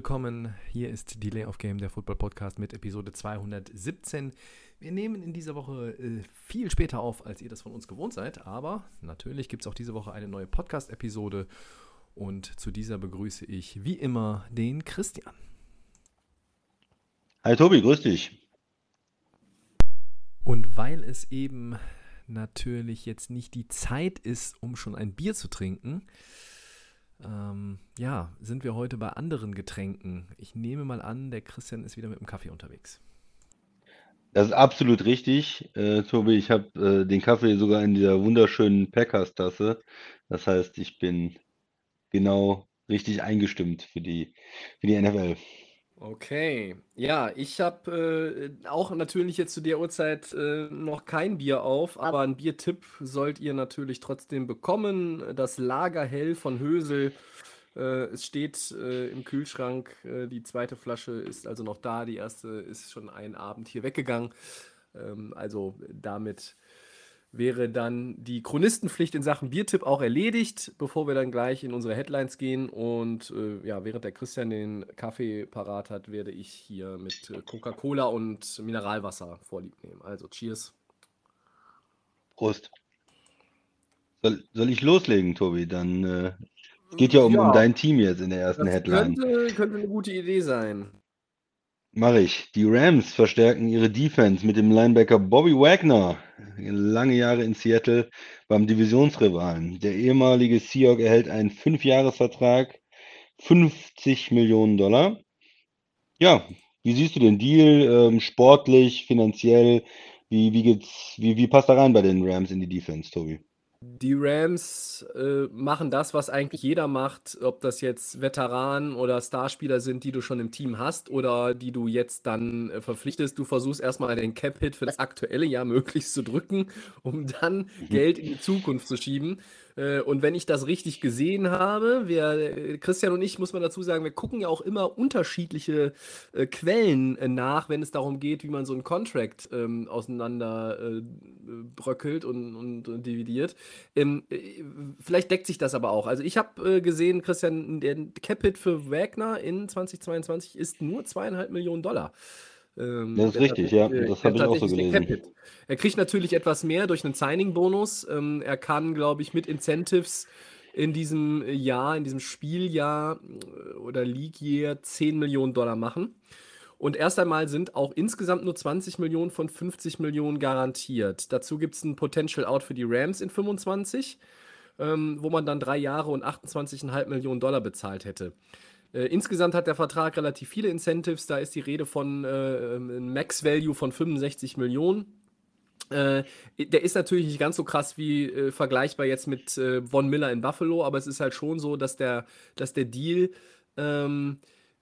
Willkommen. Hier ist Delay of Game, der Football Podcast mit Episode 217. Wir nehmen in dieser Woche äh, viel später auf, als ihr das von uns gewohnt seid, aber natürlich gibt es auch diese Woche eine neue Podcast-Episode und zu dieser begrüße ich wie immer den Christian. Hi Tobi, grüß dich. Und weil es eben natürlich jetzt nicht die Zeit ist, um schon ein Bier zu trinken, ähm, ja, sind wir heute bei anderen Getränken. Ich nehme mal an, der Christian ist wieder mit dem Kaffee unterwegs. Das ist absolut richtig. Äh, Tobi, ich habe äh, den Kaffee sogar in dieser wunderschönen Packers-Tasse. Das heißt, ich bin genau richtig eingestimmt für die, für die NFL. Okay, ja, ich habe äh, auch natürlich jetzt zu der Uhrzeit äh, noch kein Bier auf, aber einen Biertipp sollt ihr natürlich trotzdem bekommen. Das Lagerhell von Hösel. Äh, es steht äh, im Kühlschrank. Äh, die zweite Flasche ist also noch da. Die erste ist schon einen Abend hier weggegangen. Ähm, also damit wäre dann die Chronistenpflicht in Sachen Biertipp auch erledigt, bevor wir dann gleich in unsere Headlines gehen. Und äh, ja, während der Christian den Kaffee parat hat, werde ich hier mit äh, Coca-Cola und Mineralwasser vorlieb nehmen. Also Cheers. Prost. Soll, soll ich loslegen, Tobi? Dann äh, es geht ja um, Ja. um dein Team jetzt in der ersten Das Headline. könnte, könnte eine gute Idee sein. Mache ich. Die Rams verstärken ihre Defense mit dem Linebacker Bobby Wagner. Lange Jahre in Seattle beim Divisionsrivalen. Der ehemalige Seahawk erhält einen Fünfjahresvertrag, 50 Millionen Dollar. Ja, wie siehst du den Deal? Ähm, sportlich, finanziell? Wie, wie geht's, wie, wie passt da rein bei den Rams in die Defense, Tobi? Die Rams äh, machen das, was eigentlich jeder macht, ob das jetzt Veteranen oder Starspieler sind, die du schon im Team hast oder die du jetzt dann äh, verpflichtest. Du versuchst erstmal den Cap-Hit für das aktuelle Jahr möglichst zu drücken, um dann Geld in die Zukunft zu schieben. Äh, und wenn ich das richtig gesehen habe, wir, äh, Christian und ich, muss man dazu sagen, wir gucken ja auch immer unterschiedliche äh, Quellen nach, wenn es darum geht, wie man so einen Contract ähm, auseinander bröckelt und, und, und dividiert. Ähm, äh, vielleicht deckt sich das aber auch. Also ich habe äh, gesehen, Christian, der Capit für Wagner in 2022 ist nur zweieinhalb Millionen Dollar. Ähm, Das ist richtig, ja. Das habe ich auch so gelesen. Er kriegt natürlich etwas mehr durch einen Signing-Bonus. Ähm, er kann, glaube ich, mit Incentives in diesem Jahr, in diesem Spieljahr äh, oder League Year 10 Millionen Dollar machen. Und erst einmal sind auch insgesamt nur 20 Millionen von 50 Millionen garantiert. Dazu gibt es ein Potential Out für die Rams in 25, ähm, wo man dann drei Jahre und 28,5 Millionen Dollar bezahlt hätte. Äh, insgesamt hat der Vertrag relativ viele Incentives. Da ist die Rede von äh, einem Max-Value von 65 Millionen. Äh, der ist natürlich nicht ganz so krass wie äh, vergleichbar jetzt mit äh, Von Miller in Buffalo, aber es ist halt schon so, dass der, dass der Deal ähm,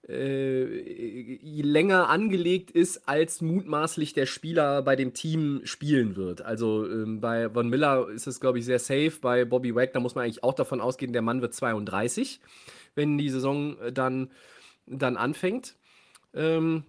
äh, länger angelegt ist, als mutmaßlich der Spieler bei dem Team spielen wird. Also ähm, bei Von Miller ist es, glaube ich, sehr safe. Bei Bobby Wagner muss man eigentlich auch davon ausgehen, der Mann wird 32, wenn die Saison äh, dann, dann anfängt. Ähm,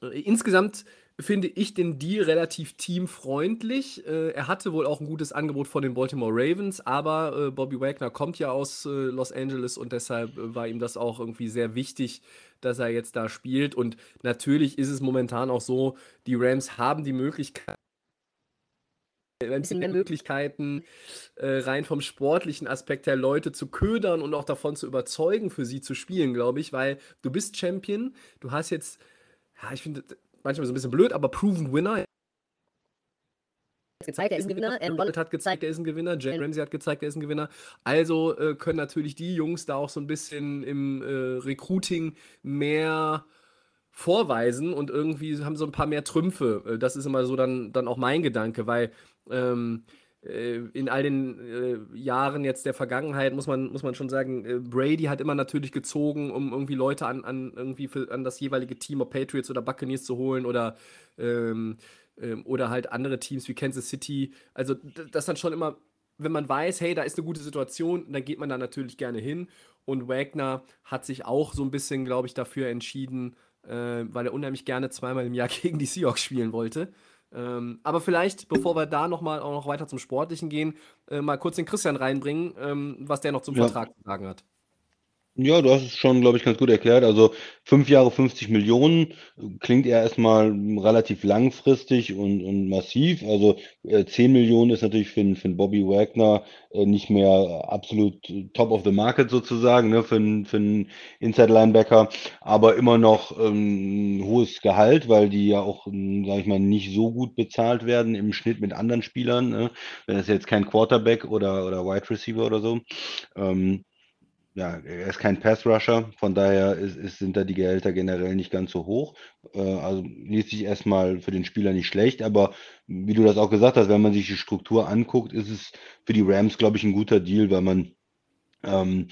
äh, insgesamt finde ich den Deal relativ teamfreundlich. Äh, er hatte wohl auch ein gutes Angebot von den Baltimore Ravens, aber äh, Bobby Wagner kommt ja aus äh, Los Angeles und deshalb äh, war ihm das auch irgendwie sehr wichtig, dass er jetzt da spielt. Und natürlich ist es momentan auch so, die Rams haben die Möglichkeit, ein bisschen mehr Möglichkeiten, äh, rein vom sportlichen Aspekt her Leute zu ködern und auch davon zu überzeugen, für sie zu spielen, glaube ich, weil du bist Champion, du hast jetzt, ja, ich finde manchmal so ein bisschen blöd, aber Proven Winner. gezeigt, er ist ein Gewinner. Ähm, hat gezeigt, er ist ein Gewinner. Jalen Ramsey hat gezeigt, er ist ein Gewinner. Also äh, können natürlich die Jungs da auch so ein bisschen im äh, Recruiting mehr vorweisen und irgendwie haben so ein paar mehr Trümpfe. Äh, Das ist immer so dann, dann auch mein Gedanke, weil ähm, äh, in all den äh, Jahren jetzt der Vergangenheit muss man, muss man schon sagen, äh, Brady hat immer natürlich gezogen, um irgendwie Leute an, an, irgendwie für, an das jeweilige Team, ob Patriots oder Buccaneers zu holen oder ähm, ähm, oder halt andere Teams wie Kansas City. Also das dann schon immer, wenn man weiß, hey, da ist eine gute Situation, dann geht man da natürlich gerne hin. Und Wagner hat sich auch so ein bisschen, glaube ich, dafür entschieden, äh, weil er unheimlich gerne zweimal im Jahr gegen die Seahawks spielen wollte. Ähm, aber vielleicht, bevor wir da nochmal auch noch weiter zum Sportlichen gehen, äh, mal kurz den Christian reinbringen, ähm, was der noch zum ja. Vertrag zu sagen hat. Ja, du hast es schon, glaube ich, ganz gut erklärt. Also fünf Jahre 50 Millionen klingt eher erstmal relativ langfristig und, und massiv. Also äh, 10 Millionen ist natürlich für, für Bobby Wagner äh, nicht mehr absolut top of the market sozusagen, ne, für für einen Inside Linebacker, aber immer noch ähm, ein hohes Gehalt, weil die ja auch, ähm, sage ich mal, nicht so gut bezahlt werden im Schnitt mit anderen Spielern. Ne? Wenn es jetzt kein Quarterback oder, oder Wide Receiver oder so. Ähm, ja, er ist kein Pass-Rusher, von daher ist, ist, sind da die Gehälter generell nicht ganz so hoch. Äh, also liest sich erstmal für den Spieler nicht schlecht, aber wie du das auch gesagt hast, wenn man sich die Struktur anguckt, ist es für die Rams, glaube ich, ein guter Deal, weil man ähm,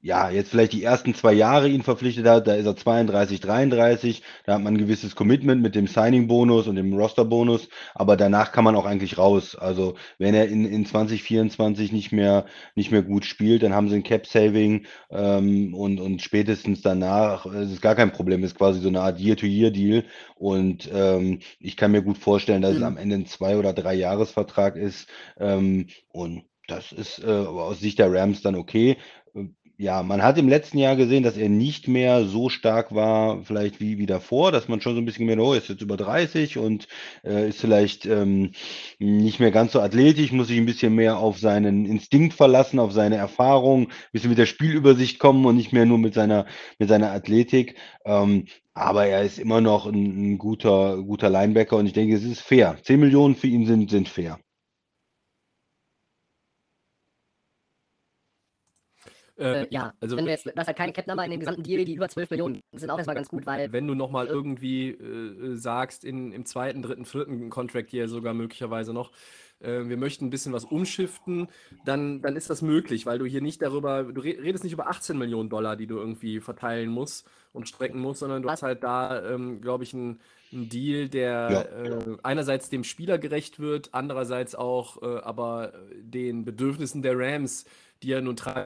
ja, jetzt vielleicht die ersten zwei Jahre ihn verpflichtet hat, da ist er 32, 33, da hat man ein gewisses Commitment mit dem Signing-Bonus und dem Roster-Bonus, aber danach kann man auch eigentlich raus. Also wenn er in, in 2024 nicht mehr, nicht mehr gut spielt, dann haben sie ein Cap-Saving ähm, und, und spätestens danach ist es gar kein Problem, ist quasi so eine Art Year-to-Year-Deal und ähm, ich kann mir gut vorstellen, dass mhm. es am Ende ein Zwei- oder Drei-Jahres-Vertrag ist ähm, und das ist äh, aus Sicht der Rams dann okay ja, man hat im letzten Jahr gesehen, dass er nicht mehr so stark war, vielleicht wie, wie davor, dass man schon so ein bisschen gemerkt, oh, ist jetzt über 30 und äh, ist vielleicht ähm, nicht mehr ganz so athletisch, muss sich ein bisschen mehr auf seinen Instinkt verlassen, auf seine Erfahrung, ein bisschen mit der Spielübersicht kommen und nicht mehr nur mit seiner, mit seiner Athletik. Ähm, aber er ist immer noch ein, ein guter, guter Linebacker und ich denke, es ist fair. 10 Millionen für ihn sind, sind fair. Äh, äh, ja, also wenn du jetzt, das halt keine Cap-Nummer in dem gesamten Deal, die über 12 Millionen sind auch erstmal ganz gut, weil. Wenn du nochmal irgendwie äh, sagst, in, im zweiten, dritten, vierten Contract hier sogar möglicherweise noch, äh, wir möchten ein bisschen was umschiften, dann, dann ist das möglich, weil du hier nicht darüber, du redest nicht über 18 Millionen Dollar, die du irgendwie verteilen musst und strecken musst, sondern du hast halt da, ähm, glaube ich, einen ein Deal, der ja. äh, einerseits dem Spieler gerecht wird, andererseits auch äh, aber den Bedürfnissen der Rams, die ja nun drei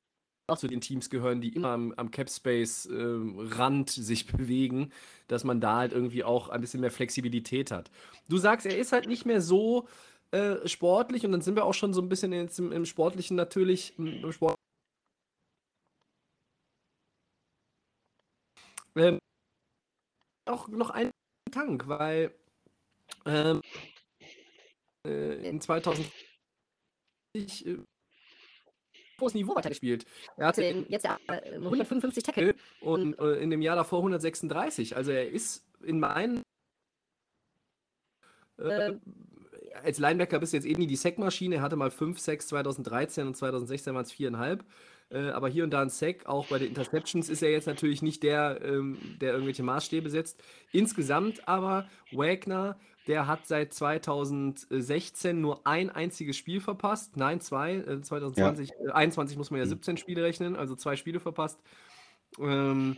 auch zu den Teams gehören, die immer am, am Cap Space äh, sich bewegen, dass man da halt irgendwie auch ein bisschen mehr Flexibilität hat. Du sagst, er ist halt nicht mehr so äh, sportlich und dann sind wir auch schon so ein bisschen jetzt im, im Sportlichen natürlich, im Sport. Ähm, auch noch ein Tank, weil ähm, äh, in 2020 äh, hohes Niveau weitergespielt. Er hatte in, jetzt äh, 155 Tackle und äh, in dem Jahr davor 136. Also er ist in meinen äh, als Linebacker bist du jetzt eh nie die Sackmaschine. Er hatte mal 5 Sacks 2013 und 2016 waren es 4,5. Äh, aber hier und da ein Sack, auch bei den Interceptions ist er jetzt natürlich nicht der, ähm, der irgendwelche Maßstäbe setzt. Insgesamt aber Wagner der hat seit 2016 nur ein einziges Spiel verpasst. Nein, zwei. Äh, 2020, ja. äh, 21 muss man ja 17 hm. Spiele rechnen, also zwei Spiele verpasst. Ähm,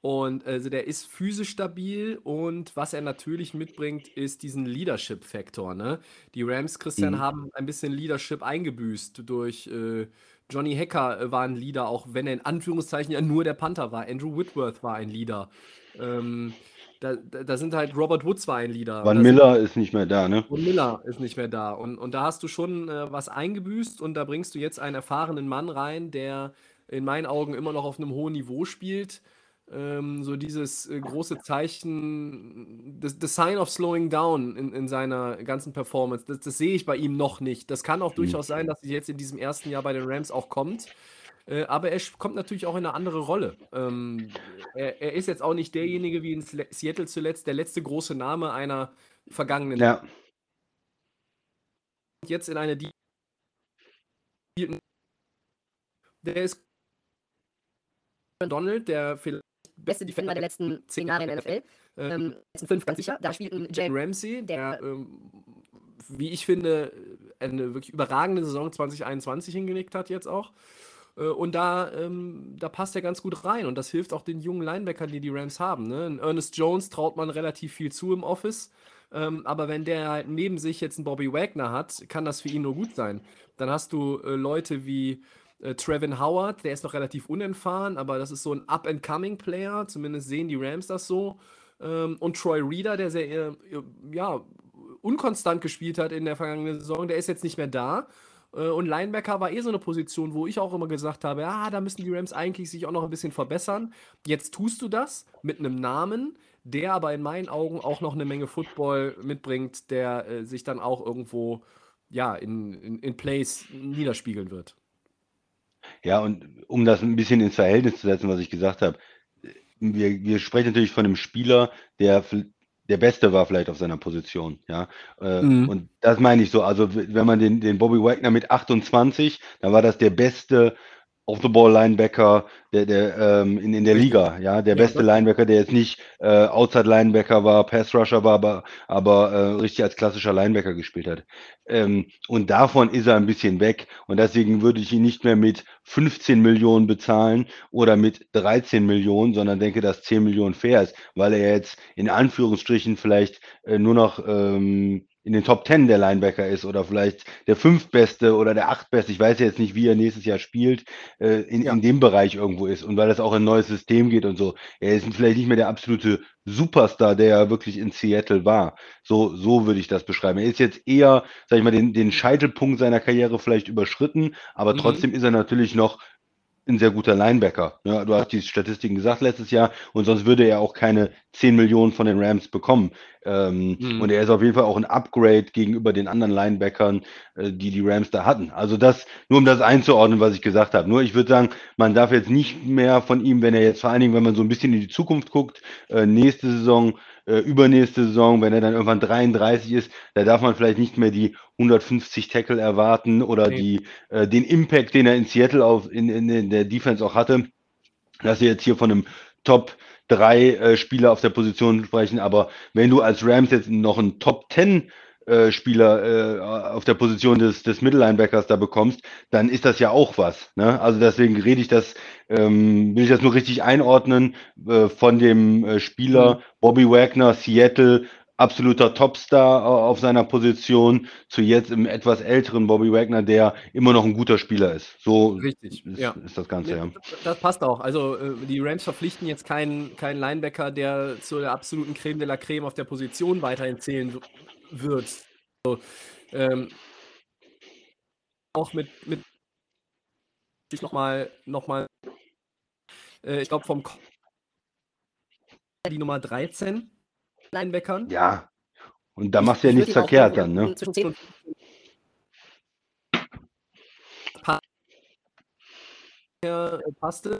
und also der ist physisch stabil und was er natürlich mitbringt, ist diesen Leadership-Faktor. Ne? Die Rams, Christian, mhm. haben ein bisschen Leadership eingebüßt durch äh, Johnny Hacker äh, war ein Leader, auch wenn er in Anführungszeichen ja nur der Panther war. Andrew Whitworth war ein Leader. Ähm, da, da, sind halt Robert Woods war ein Leader. Van Miller ist nicht mehr da, ne? Von Miller ist nicht mehr da. Und, und da hast du schon äh, was eingebüßt und da bringst du jetzt einen erfahrenen Mann rein, der in meinen Augen immer noch auf einem hohen Niveau spielt. Ähm, so dieses äh, große Zeichen, the, the sign of slowing down in, in seiner ganzen Performance, das, das sehe ich bei ihm noch nicht. Das kann auch mhm. durchaus sein, dass es jetzt in diesem ersten Jahr bei den Rams auch kommt. Äh, aber er kommt natürlich auch in eine andere Rolle. Ähm, er, er, ist jetzt auch nicht derjenige wie in Seattle zuletzt, der letzte große Name einer vergangenen. Ja. Jetzt in eine. Die der ist Donald, der vielleicht beste Defender der letzten zehn Jahre in der NFL. Ähm, letzten fünf ganz sicher. Da spielt ein Jane Ramsey, der, ähm, wie ich finde, eine wirklich überragende Saison 2021 hingelegt hat jetzt auch. Äh, und da, ähm, da passt er ganz gut rein. Und das hilft auch den jungen Linebackern, die die Rams haben. Ne? Ernest Jones traut man relativ viel zu im Office. Ähm, aber wenn der halt neben sich jetzt einen Bobby Wagner hat, kann das für ihn nur gut sein. Dann hast du äh, Leute wie äh, Trevin Howard, der ist noch relativ unerfahren, aber das ist so ein Up-and-Coming-Player, zumindest sehen die Rams das so. Ähm, und Troy Reader, der sehr, äh, ja, unkonstant gespielt hat in der vergangenen Saison, der ist jetzt nicht mehr da. Äh, und Linebacker war eh so eine Position, wo ich auch immer gesagt habe, ja, da müssen die Rams eigentlich sich auch noch ein bisschen verbessern. Jetzt tust du das mit einem Namen, der aber in meinen Augen auch noch eine Menge Football mitbringt, der äh, sich dann auch irgendwo ja, in, in, in Plays niederspiegeln wird. Ja, und um das ein bisschen ins Verhältnis zu setzen, was ich gesagt habe, wir, wir sprechen natürlich von einem Spieler, der der Beste war vielleicht auf seiner Position, ja. Äh, mhm. Und das meine ich so. Also wenn man den, den Bobby Wagner mit 28, dann war das der beste Off-the-Ball-Linebacker der, der, ähm, in, in der Liga, ja, der ja, beste Linebacker, der jetzt nicht äh, Outside-Linebacker war, Pass-Rusher war, aber, aber äh, richtig als klassischer Linebacker gespielt hat. Ähm, und davon ist er ein bisschen weg und deswegen würde ich ihn nicht mehr mit 15 Millionen bezahlen oder mit 13 Millionen, sondern denke, dass 10 Millionen fair ist, weil er jetzt in Anführungsstrichen vielleicht äh, nur noch ähm, in den Top 10 der Linebacker ist oder vielleicht der fünftbeste oder der achtbeste. Ich weiß jetzt nicht, wie er nächstes Jahr spielt, äh, in, ja. in dem Bereich irgendwo ist und weil das auch ein neues System geht und so. Er ist vielleicht nicht mehr der absolute Superstar, der er wirklich in Seattle war. So, so würde ich das beschreiben. Er ist jetzt eher, sag ich mal, den, den Scheitelpunkt seiner Karriere vielleicht überschritten, aber mhm. trotzdem ist er natürlich noch ein sehr guter Linebacker. Ja, du hast die Statistiken gesagt letztes Jahr und sonst würde er auch keine 10 Millionen von den Rams bekommen. Ähm, mhm. Und er ist auf jeden Fall auch ein Upgrade gegenüber den anderen Linebackern, äh, die die Rams da hatten. Also das, nur um das einzuordnen, was ich gesagt habe. Nur ich würde sagen, man darf jetzt nicht mehr von ihm, wenn er jetzt vor allen Dingen, wenn man so ein bisschen in die Zukunft guckt, äh, nächste Saison äh, übernächste Saison, wenn er dann irgendwann 33 ist, da darf man vielleicht nicht mehr die 150 Tackle erwarten oder nee. die, äh, den Impact, den er in Seattle auf, in, in, in der Defense auch hatte. Dass wir jetzt hier von einem Top drei äh, Spieler auf der Position sprechen, aber wenn du als Rams jetzt noch einen Top 10 äh, Spieler äh, auf der Position des, des Mittellinebackers da bekommst, dann ist das ja auch was. Ne? Also deswegen rede ich das, ähm, will ich das nur richtig einordnen äh, von dem äh, Spieler mhm. Bobby Wagner, Seattle, absoluter Topstar auf seiner Position zu jetzt im etwas älteren Bobby Wagner, der immer noch ein guter Spieler ist. So Richtig, ist, ja. ist das Ganze, ja. Das passt auch. Also äh, die Rams verpflichten jetzt keinen, keinen Linebacker, der zu der absoluten Creme de la Creme auf der Position weiterhin zählen wird. So, ähm, auch mit, mit ich nochmal, noch mal, äh, ich glaube vom Ko die Nummer 13 Linebackern. Ja, und da machst du ja nichts verkehrt dann, ne? Zwischen 10 und passte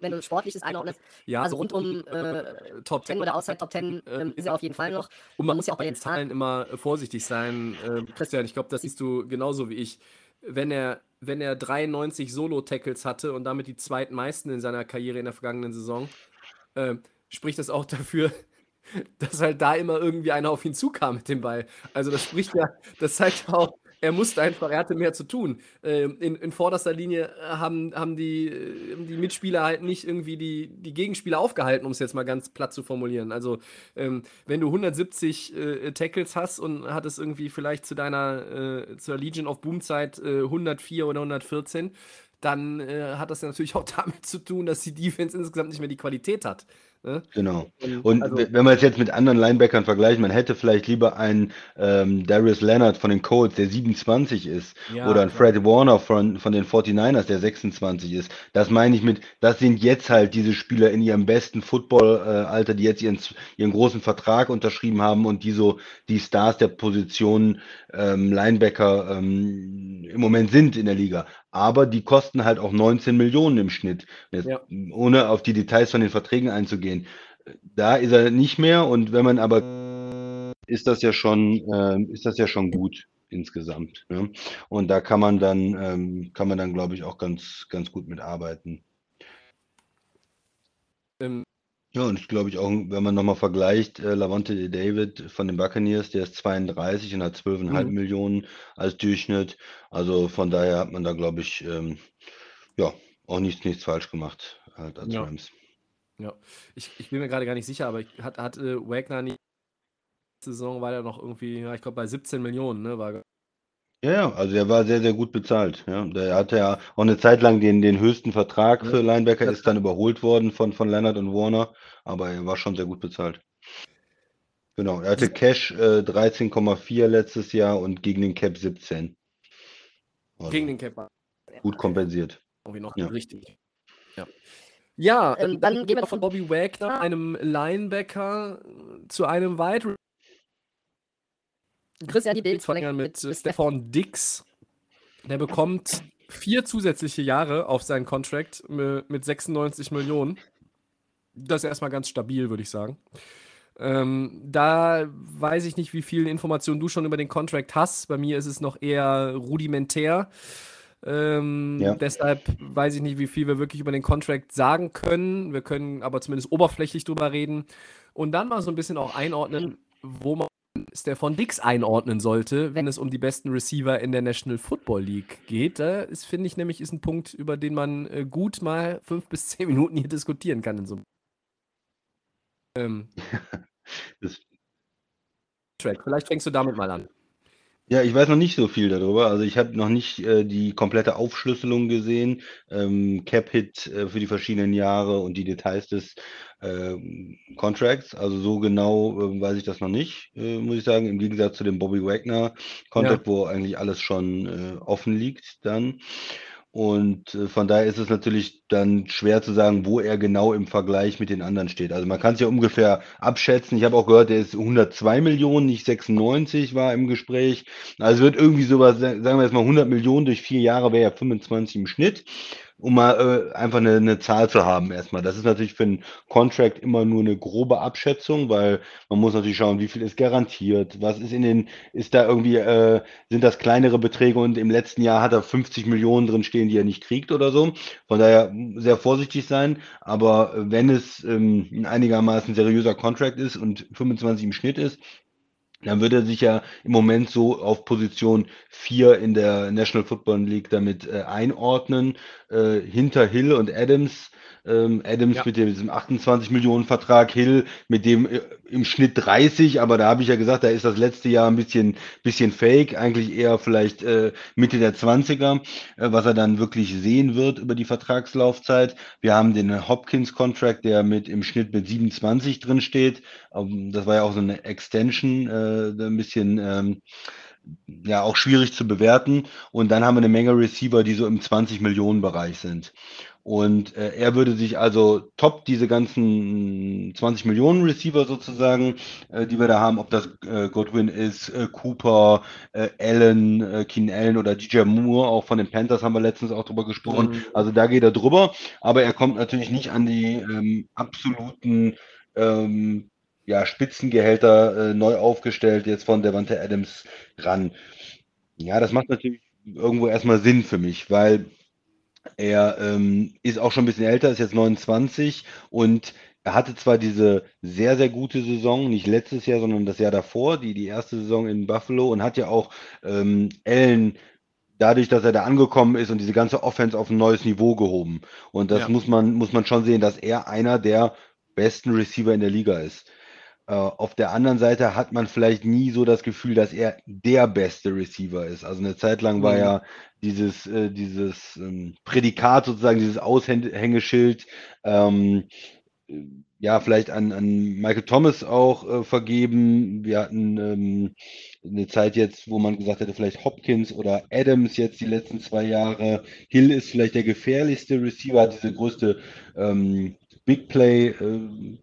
wenn du sportliches einordnest, ja, also rund um äh, Top 10 oder außerhalb Top 10 äh, ist er auf jeden Fall noch. Und man muss ja auch bei den Zahlen immer äh, vorsichtig sein. Äh, Christian, ich glaube, das siehst du genauso wie ich. Wenn er, wenn er 93 Solo-Tackles hatte und damit die zweitmeisten in seiner Karriere in der vergangenen Saison, äh, spricht das auch dafür, dass halt da immer irgendwie einer auf ihn zukam mit dem Ball. Also das spricht ja, das zeigt auch, er musste einfach, er hatte mehr zu tun. Ähm, in, in vorderster Linie äh, haben, haben die, äh, die Mitspieler halt nicht irgendwie die, die Gegenspieler aufgehalten, um es jetzt mal ganz platt zu formulieren. Also, ähm, wenn du 170 äh, Tackles hast und hattest irgendwie vielleicht zu deiner, äh, zur Legion of Boom Zeit äh, 104 oder 114, dann äh, hat das natürlich auch damit zu tun, dass die Defense insgesamt nicht mehr die Qualität hat. Ne? Genau. Und also, wenn wir es jetzt mit anderen Linebackern vergleichen, man hätte vielleicht lieber einen ähm, Darius Leonard von den Colts, der 27 ist, ja, oder einen Fred Warner von, von den 49ers, der 26 ist. Das meine ich mit, das sind jetzt halt diese Spieler in ihrem besten Football-Alter, die jetzt ihren, ihren großen Vertrag unterschrieben haben und die so die Stars der Position ähm, Linebacker ähm, im Moment sind in der Liga aber die kosten halt auch 19 Millionen im Schnitt. Jetzt, ja. Ohne auf die Details von den Verträgen einzugehen. Da ist er nicht mehr und wenn man aber ist das ja schon, äh, ist das ja schon gut insgesamt. Ne? Und da kann man dann, ähm, kann man dann, glaube ich, auch ganz, ganz gut mitarbeiten. Ähm, ja, und ich glaube ich auch, wenn man nochmal vergleicht, äh, Lavonte David von den Buccaneers, der ist 32 und hat 12,5 Mhm. Millionen als Durchschnitt. Also von daher hat man da, glaube ich, ähm, ja, auch nichts, nichts falsch gemacht halt als Ja. Rams. Ja. Ich, ich bin mir gerade gar nicht sicher, aber hat, hat äh, Wagner nicht Saison war er noch irgendwie, ja, ich glaube bei 17 Millionen, ne? War Ja, ja, also er war sehr, sehr gut bezahlt. Ja, der hatte ja auch eine Zeit lang den, den höchsten Vertrag für Linebacker, ist dann überholt worden von, von Leonard und Warner, aber er war schon sehr gut bezahlt. Genau, er hatte Cash äh, 13,4 letztes Jahr und gegen den Cap 17. Also gegen den Cap war gut kompensiert. irgendwie noch Ja. richtig. Ja. Ja, Ähm, dann dann gehen wir von Bobby Wagner, einem Linebacker, zu einem Wide Christian, die Bild Receiver mit äh, Stefan Dix. Der bekommt vier zusätzliche Jahre auf seinen Contract mit 96 Millionen. Das ist erstmal ganz stabil, würde ich sagen. Ähm, da weiß ich nicht, wie viel Informationen du schon über den Contract hast. Bei mir ist es noch eher rudimentär. Ähm, Ja. Deshalb weiß ich nicht, wie viel wir wirklich über den Contract sagen können. Wir können aber zumindest oberflächlich drüber reden und dann mal so ein bisschen auch einordnen, wo man Stefan Dix einordnen sollte, wenn es um die besten Receiver in der National Football League geht. Da ist, finde ich, nämlich ist ein Punkt, über den man äh, gut mal fünf bis zehn Minuten hier diskutieren kann in so einem ähm, Das, Track. Vielleicht fängst du damit mal an. Ja, ich weiß noch nicht so viel darüber. Also ich habe noch nicht äh, die komplette Aufschlüsselung gesehen, ähm, Cap-Hit äh, für die verschiedenen Jahre und die Details des ähm, Contracts. Also so genau äh, weiß ich das noch nicht, äh, muss ich sagen. Im Gegensatz zu dem Bobby Wagner Contract, wo eigentlich alles schon äh, offen liegt dann. Und äh, von daher ist es natürlich dann schwer zu sagen, wo er genau im Vergleich mit den anderen steht. Also man kann es ja ungefähr abschätzen. Ich habe auch gehört, der ist 102 Millionen, nicht 96 war im Gespräch. Also wird irgendwie sowas, sagen wir jetzt mal 100 Millionen durch vier Jahre wäre ja 25 im Schnitt, um mal äh, einfach eine, eine Zahl zu haben erstmal. Das ist natürlich für einen Contract immer nur eine grobe Abschätzung, weil man muss natürlich schauen, wie viel ist garantiert, was ist in den, ist da irgendwie, äh, sind das kleinere Beträge und im letzten Jahr hat er 50 Millionen drin stehen, die er nicht kriegt oder so. Von daher sehr vorsichtig sein. Aber wenn es ähm, ein einigermaßen seriöser Contract ist und 25 im Schnitt ist, dann würde er sich ja im Moment so auf Position 4 in der National Football League damit äh, einordnen, äh, hinter Hill und Adams. Ähm, Adams Ja. mit dem, diesem 28 Millionen Vertrag, Hill mit dem äh, im Schnitt 30, aber da habe ich ja gesagt, da ist das letzte Jahr ein bisschen, bisschen fake, eigentlich eher vielleicht äh, Mitte der 20er, äh, was er dann wirklich sehen wird über die Vertragslaufzeit. Wir haben den Hopkins-Contract, der mit im Schnitt mit 27 drin steht. Ähm, das war ja auch so eine Extension, äh, ein bisschen ähm, ja auch schwierig zu bewerten. Und dann haben wir eine Menge Receiver, die so im 20 Millionen Bereich sind. Und äh, er würde sich also top diese ganzen 20 Millionen Receiver sozusagen, äh, die wir da haben, ob das äh, Godwin ist, äh, Cooper, äh, Allen, äh, Keen Allen oder DJ Moore, auch von den Panthers haben wir letztens auch drüber gesprochen. Mhm. Also da geht er drüber, aber er kommt natürlich nicht an die ähm, absoluten ähm, ja, Spitzengehälter äh, neu aufgestellt jetzt von Devante Adams ran. Ja, das macht natürlich irgendwo erstmal Sinn für mich, weil er ähm, ist auch schon ein bisschen älter, ist jetzt 29 und er hatte zwar diese sehr, sehr gute Saison, nicht letztes Jahr, sondern das Jahr davor, die, die erste Saison in Buffalo und hat ja auch ähm, Allen dadurch, dass er da angekommen ist und diese ganze Offense auf ein neues Niveau gehoben. Und das Ja. muss man, muss man schon sehen, dass er einer der besten Receiver in der Liga ist. Äh, auf der anderen Seite hat man vielleicht nie so das Gefühl, dass er der beste Receiver ist. Also eine Zeit lang war Mhm. ja dieses, äh, dieses ähm, Prädikat sozusagen, dieses Aushängeschild, ähm, äh, ja, vielleicht an, an Michael Thomas auch äh, vergeben. Wir hatten ähm, eine Zeit jetzt, wo man gesagt hätte, vielleicht Hopkins oder Adams jetzt die letzten zwei Jahre. Hill ist vielleicht der gefährlichste Receiver, hat diese größte ähm, Big Play ähm,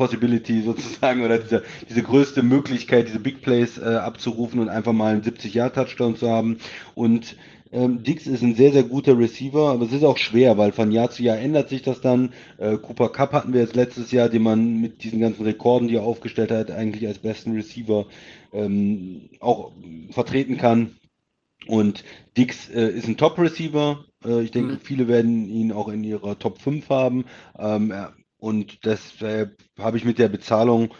Possibility sozusagen oder diese, diese größte Möglichkeit, diese Big Plays äh, abzurufen und einfach mal einen 70-Yard-Touchdown zu haben. Und ähm, Dix ist ein sehr, sehr guter Receiver, aber es ist auch schwer, weil von Jahr zu Jahr ändert sich das dann. Äh, Cooper Cup hatten wir jetzt letztes Jahr, den man mit diesen ganzen Rekorden, die er aufgestellt hat, eigentlich als besten Receiver ähm, auch vertreten kann. Und Dix äh, ist ein Top-Receiver. Äh, ich denke, Mhm. viele werden ihn auch in ihrer Top 5 haben. Ähm, er, und deshalb habe ich mit der Bezahlung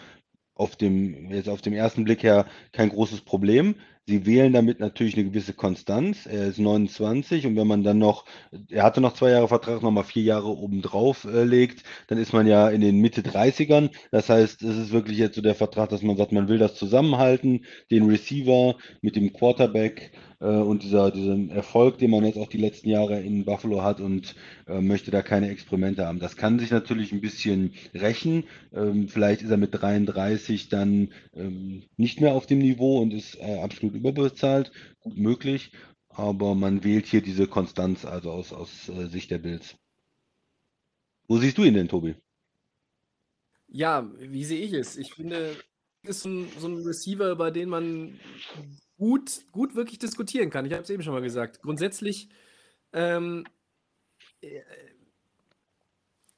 auf dem, jetzt auf dem ersten Blick her kein großes Problem. Sie wählen damit natürlich eine gewisse Konstanz. Er ist 29 und wenn man dann noch, er hatte noch zwei Jahre Vertrag, nochmal vier Jahre obendrauf äh, legt, dann ist man ja in den Mitte 30ern. Das heißt, es ist wirklich jetzt so der Vertrag, dass man sagt, man will das zusammenhalten, den Receiver mit dem Quarterback und dieser, diesem Erfolg, den man jetzt auch die letzten Jahre in Buffalo hat und äh, möchte da keine Experimente haben. Das kann sich natürlich ein bisschen rächen. Ähm, vielleicht ist er mit 33 dann ähm, nicht mehr auf dem Niveau und ist äh, absolut überbezahlt. Gut möglich. Aber man wählt hier diese Konstanz, also aus, aus äh, Sicht der Bills. Wo siehst du ihn denn, Tobi? Ja, wie sehe ich es? Ich finde, ist so ein, so ein Receiver, über den man gut, gut wirklich diskutieren kann. Ich habe es eben schon mal gesagt. Grundsätzlich, ähm, äh,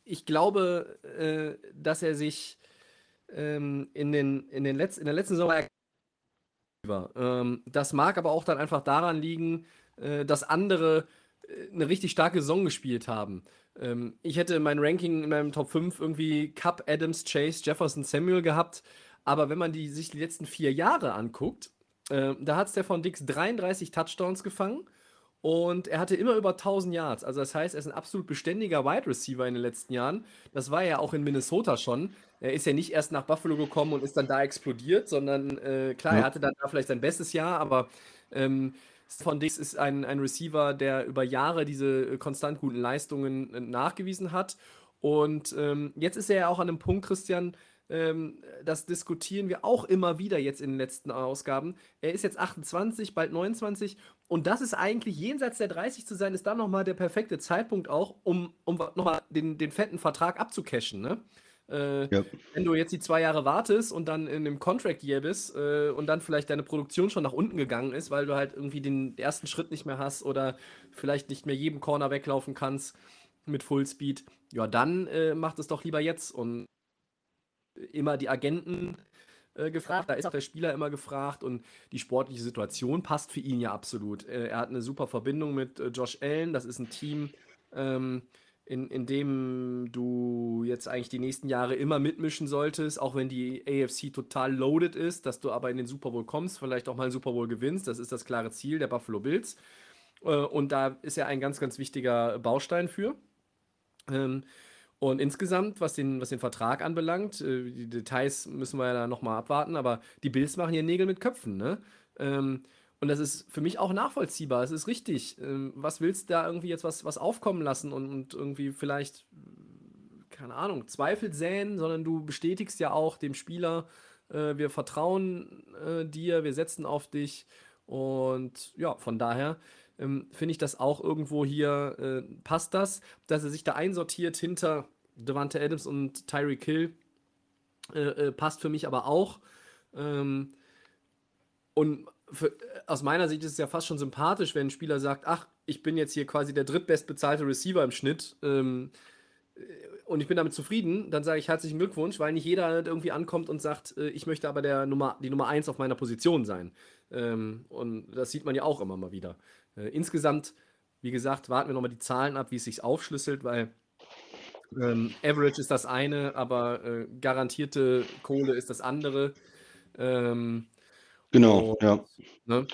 ich glaube, äh, dass er sich ähm, in, den, in, den Letz-, in der letzten Saison ähm, das mag aber auch dann einfach daran liegen, äh, dass andere äh, eine richtig starke Saison gespielt haben. Ähm, ich hätte mein Ranking in meinem Top 5 irgendwie Cup, Adams, Chase, Jefferson, Samuel gehabt. Aber wenn man die, sich die letzten vier Jahre anguckt, äh, da hat Stefan Dix 33 Touchdowns gefangen und er hatte immer über 1000 Yards. Also das heißt, er ist ein absolut beständiger Wide Receiver in den letzten Jahren. Das war er auch in Minnesota schon. Er ist ja nicht erst nach Buffalo gekommen und ist dann da explodiert, sondern äh, klar, ja. er hatte dann da vielleicht sein bestes Jahr, aber ähm, von Dix ist ein, ein Receiver, der über Jahre diese konstant guten Leistungen äh, nachgewiesen hat. Und ähm, jetzt ist er ja auch an einem Punkt, Christian, ähm, das diskutieren wir auch immer wieder jetzt in den letzten Ausgaben. Er ist jetzt 28, bald 29 und das ist eigentlich jenseits der 30 zu sein, ist dann nochmal der perfekte Zeitpunkt auch, um, um nochmal den, den fetten Vertrag abzucashen. Ne? Äh, ja. Wenn du jetzt die zwei Jahre wartest und dann in einem Contract Year bist äh, und dann vielleicht deine Produktion schon nach unten gegangen ist, weil du halt irgendwie den ersten Schritt nicht mehr hast oder vielleicht nicht mehr jedem Corner weglaufen kannst mit Fullspeed, ja, dann äh, macht es doch lieber jetzt und immer die Agenten äh, gefragt, da ist auch der Spieler immer gefragt und die sportliche Situation passt für ihn ja absolut. Äh, er hat eine super Verbindung mit äh, Josh Allen, das ist ein Team, ähm, in, in dem du jetzt eigentlich die nächsten Jahre immer mitmischen solltest, auch wenn die AFC total loaded ist, dass du aber in den Super Bowl kommst, vielleicht auch mal einen Super Bowl gewinnst, das ist das klare Ziel der Buffalo Bills. Äh, und da ist er ein ganz, ganz wichtiger Baustein für. Ähm, und insgesamt, was den, was den Vertrag anbelangt, äh, die Details müssen wir ja nochmal abwarten, aber die Bills machen hier Nägel mit Köpfen, ne? Ähm, und das ist für mich auch nachvollziehbar. Es ist richtig. Ähm, was willst du da irgendwie jetzt was, was aufkommen lassen und, und irgendwie vielleicht, keine Ahnung, Zweifel säen, sondern du bestätigst ja auch dem Spieler, äh, wir vertrauen äh, dir, wir setzen auf dich. Und ja, von daher ähm, finde ich das auch irgendwo hier, äh, passt das, dass er sich da einsortiert hinter Devante Adams und Tyreek Hill, äh, äh, passt für mich aber auch. Ähm, und für, aus meiner Sicht ist es ja fast schon sympathisch, wenn ein Spieler sagt, ach, ich bin jetzt hier quasi der drittbestbezahlte Receiver im Schnitt ähm, äh, und ich bin damit zufrieden, dann sage ich herzlichen Glückwunsch, weil nicht jeder halt irgendwie ankommt und sagt, äh, ich möchte aber der Nummer, die Nummer 1 auf meiner Position sein. Ähm, und das sieht man ja auch immer mal wieder. Äh, insgesamt, wie gesagt, warten wir nochmal die Zahlen ab, wie es sich aufschlüsselt, weil ähm, Average ist das eine, aber äh, garantierte Kohle ist das andere. Ähm, genau, und, ja. Ne?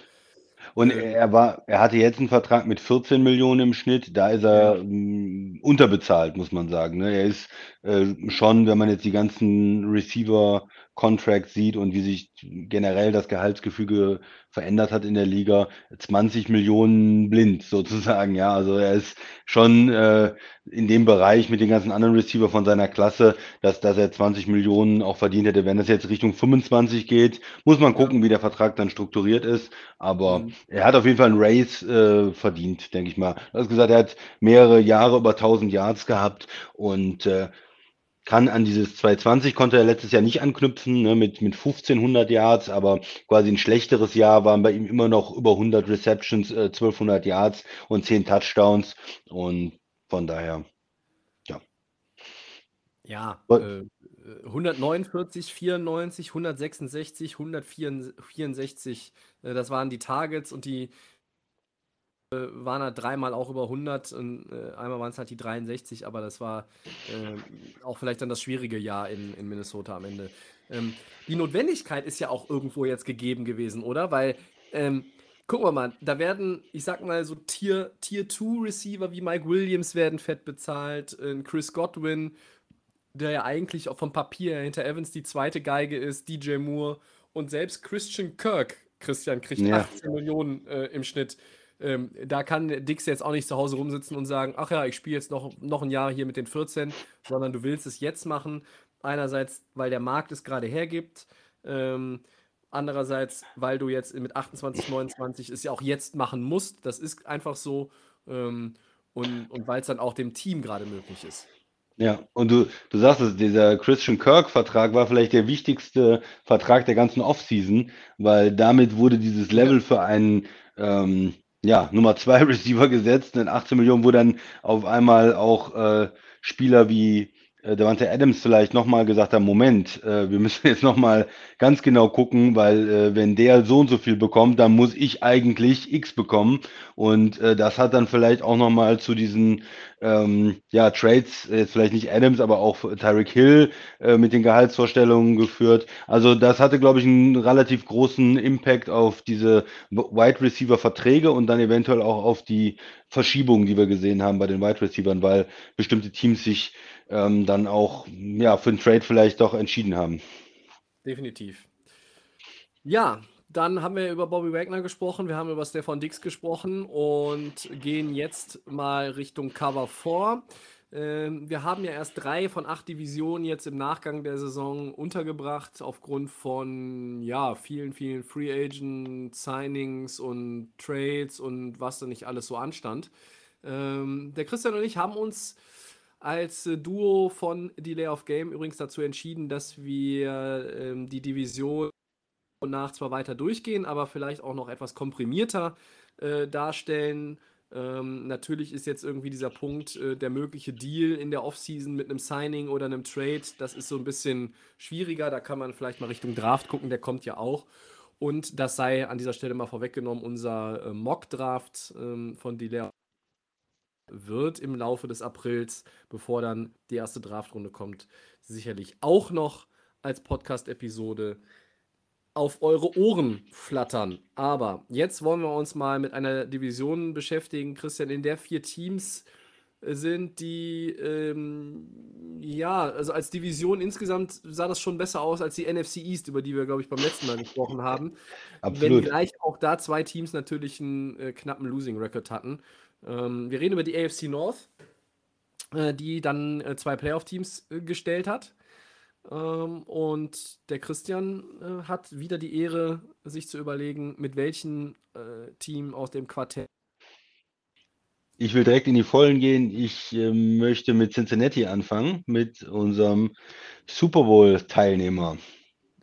Und ähm. er war, er hatte jetzt einen Vertrag mit 14 Millionen im Schnitt. Da ist er ja. m, unterbezahlt, muss man sagen. Ne? Er ist äh, schon, wenn man jetzt die ganzen Receiver Contract sieht und wie sich generell das Gehaltsgefüge verändert hat in der Liga, 20 Millionen blind sozusagen. Ja, also er ist schon äh, in dem Bereich mit den ganzen anderen Receiver von seiner Klasse, dass, dass er 20 Millionen auch verdient hätte. Wenn das jetzt Richtung 25 geht, muss man gucken, wie der Vertrag dann strukturiert ist. Aber mhm. er hat auf jeden Fall einen Race äh, verdient, denke ich mal. Du hast gesagt, er hat mehrere Jahre über 1000 Yards gehabt und äh, kann an dieses 220 konnte er letztes Jahr nicht anknüpfen ne, mit, mit 1500 Yards, aber quasi ein schlechteres Jahr waren bei ihm immer noch über 100 Receptions, äh, 1200 Yards und 10 Touchdowns und von daher, ja. Ja, äh, 149, 94, 166, 164, äh, das waren die Targets und die waren halt dreimal auch über 100 und äh, einmal waren es halt die 63, aber das war äh, auch vielleicht dann das schwierige Jahr in, in Minnesota am Ende. Ähm, die Notwendigkeit ist ja auch irgendwo jetzt gegeben gewesen, oder? Weil Ähm, gucken wir mal, da werden, ich sag mal, so Tier, Tier 2 Receiver wie Mike Williams werden fett bezahlt, äh, Chris Godwin, der ja eigentlich auch vom Papier hinter Evans die zweite Geige ist, DJ Moore und selbst Christian Kirk, Christian kriegt ja. 18 Millionen äh, im Schnitt. Ähm, da kann Dix jetzt auch nicht zu Hause rumsitzen und sagen, ach ja, ich spiele jetzt noch, noch ein Jahr hier mit den 14, sondern du willst es jetzt machen. Einerseits, weil der Markt es gerade hergibt. Ähm, andererseits, weil du jetzt mit 28, 29 es ja auch jetzt machen musst. Das ist einfach so. Ähm, und und weil es dann auch dem Team gerade möglich ist. Ja, und du, du sagst es, dieser Christian Kirk-Vertrag war vielleicht der wichtigste Vertrag der ganzen Offseason, weil damit wurde dieses Level für einen ähm, ja, Nummer 2 Receiver gesetzt. In 18 Millionen, wo dann auf einmal auch äh, Spieler wie äh, Davante Adams vielleicht nochmal gesagt haben, Moment, äh, wir müssen jetzt nochmal ganz genau gucken, weil äh, wenn der so und so viel bekommt, dann muss ich eigentlich X bekommen. Und äh, das hat dann vielleicht auch nochmal zu diesen ähm, ja, Trades, jetzt vielleicht nicht Adams, aber auch Tyreek Hill äh, mit den Gehaltsvorstellungen geführt. Also das hatte, glaube ich, einen relativ großen Impact auf diese Wide Receiver Verträge und dann eventuell auch auf die Verschiebungen, die wir gesehen haben bei den Wide Receivers, weil bestimmte Teams sich ähm, dann auch ja, für den Trade vielleicht doch entschieden haben. Definitiv. Ja, dann haben wir über Bobby Wagner gesprochen, wir haben über Stefan Dix gesprochen und gehen jetzt mal Richtung Cover 4. Ähm, wir haben ja erst drei von acht Divisionen jetzt im Nachgang der Saison untergebracht, aufgrund von ja, vielen, vielen Free Agent Signings und Trades und was da nicht alles so anstand. Ähm, der Christian und ich haben uns als äh, Duo von Delay of Game übrigens dazu entschieden, dass wir ähm, die Division nach zwar weiter durchgehen, aber vielleicht auch noch etwas komprimierter äh, darstellen. Ähm, natürlich ist jetzt irgendwie dieser Punkt, äh, der mögliche Deal in der Offseason mit einem Signing oder einem Trade, das ist so ein bisschen schwieriger. Da kann man vielleicht mal Richtung Draft gucken, der kommt ja auch. Und das sei an dieser Stelle mal vorweggenommen, unser äh, Mock-Draft ähm, von Delay wird im Laufe des Aprils, bevor dann die erste Draftrunde kommt, sicherlich auch noch als Podcast-Episode auf eure Ohren flattern. Aber jetzt wollen wir uns mal mit einer Division beschäftigen, Christian, in der vier Teams sind, die ähm, ja, also als Division insgesamt sah das schon besser aus als die NFC East, über die wir, glaube ich, beim letzten Mal gesprochen haben. Absolut. Wenn gleich auch da zwei Teams natürlich einen äh, knappen Losing Record hatten. Ähm, wir reden über die AFC North, äh, die dann äh, zwei Playoff-Teams äh, gestellt hat. Ähm, und der Christian äh, hat wieder die Ehre, sich zu überlegen, mit welchem äh, Team aus dem Quartett. Ich will direkt in die Vollen gehen. Ich äh, möchte mit Cincinnati anfangen, mit unserem Super Bowl-Teilnehmer.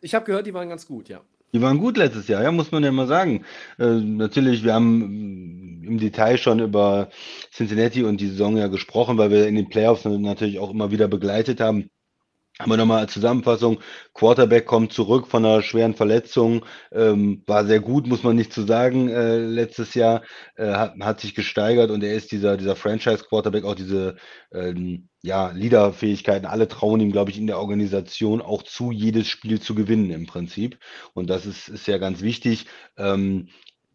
Ich habe gehört, die waren ganz gut, ja. Die waren gut letztes Jahr, ja, muss man ja mal sagen. Äh, natürlich, wir haben im Detail schon über Cincinnati und die Saison ja gesprochen, weil wir in den Playoffs natürlich auch immer wieder begleitet haben. Aber nochmal als Zusammenfassung, Quarterback kommt zurück von einer schweren Verletzung, ähm, war sehr gut, muss man nicht zu sagen, äh, letztes Jahr, äh, hat, hat sich gesteigert und er ist dieser, dieser Franchise-Quarterback, auch diese ähm, ja, Leaderfähigkeiten, alle trauen ihm, glaube ich, in der Organisation auch zu, jedes Spiel zu gewinnen im Prinzip. Und das ist, ist ja ganz wichtig. Ähm,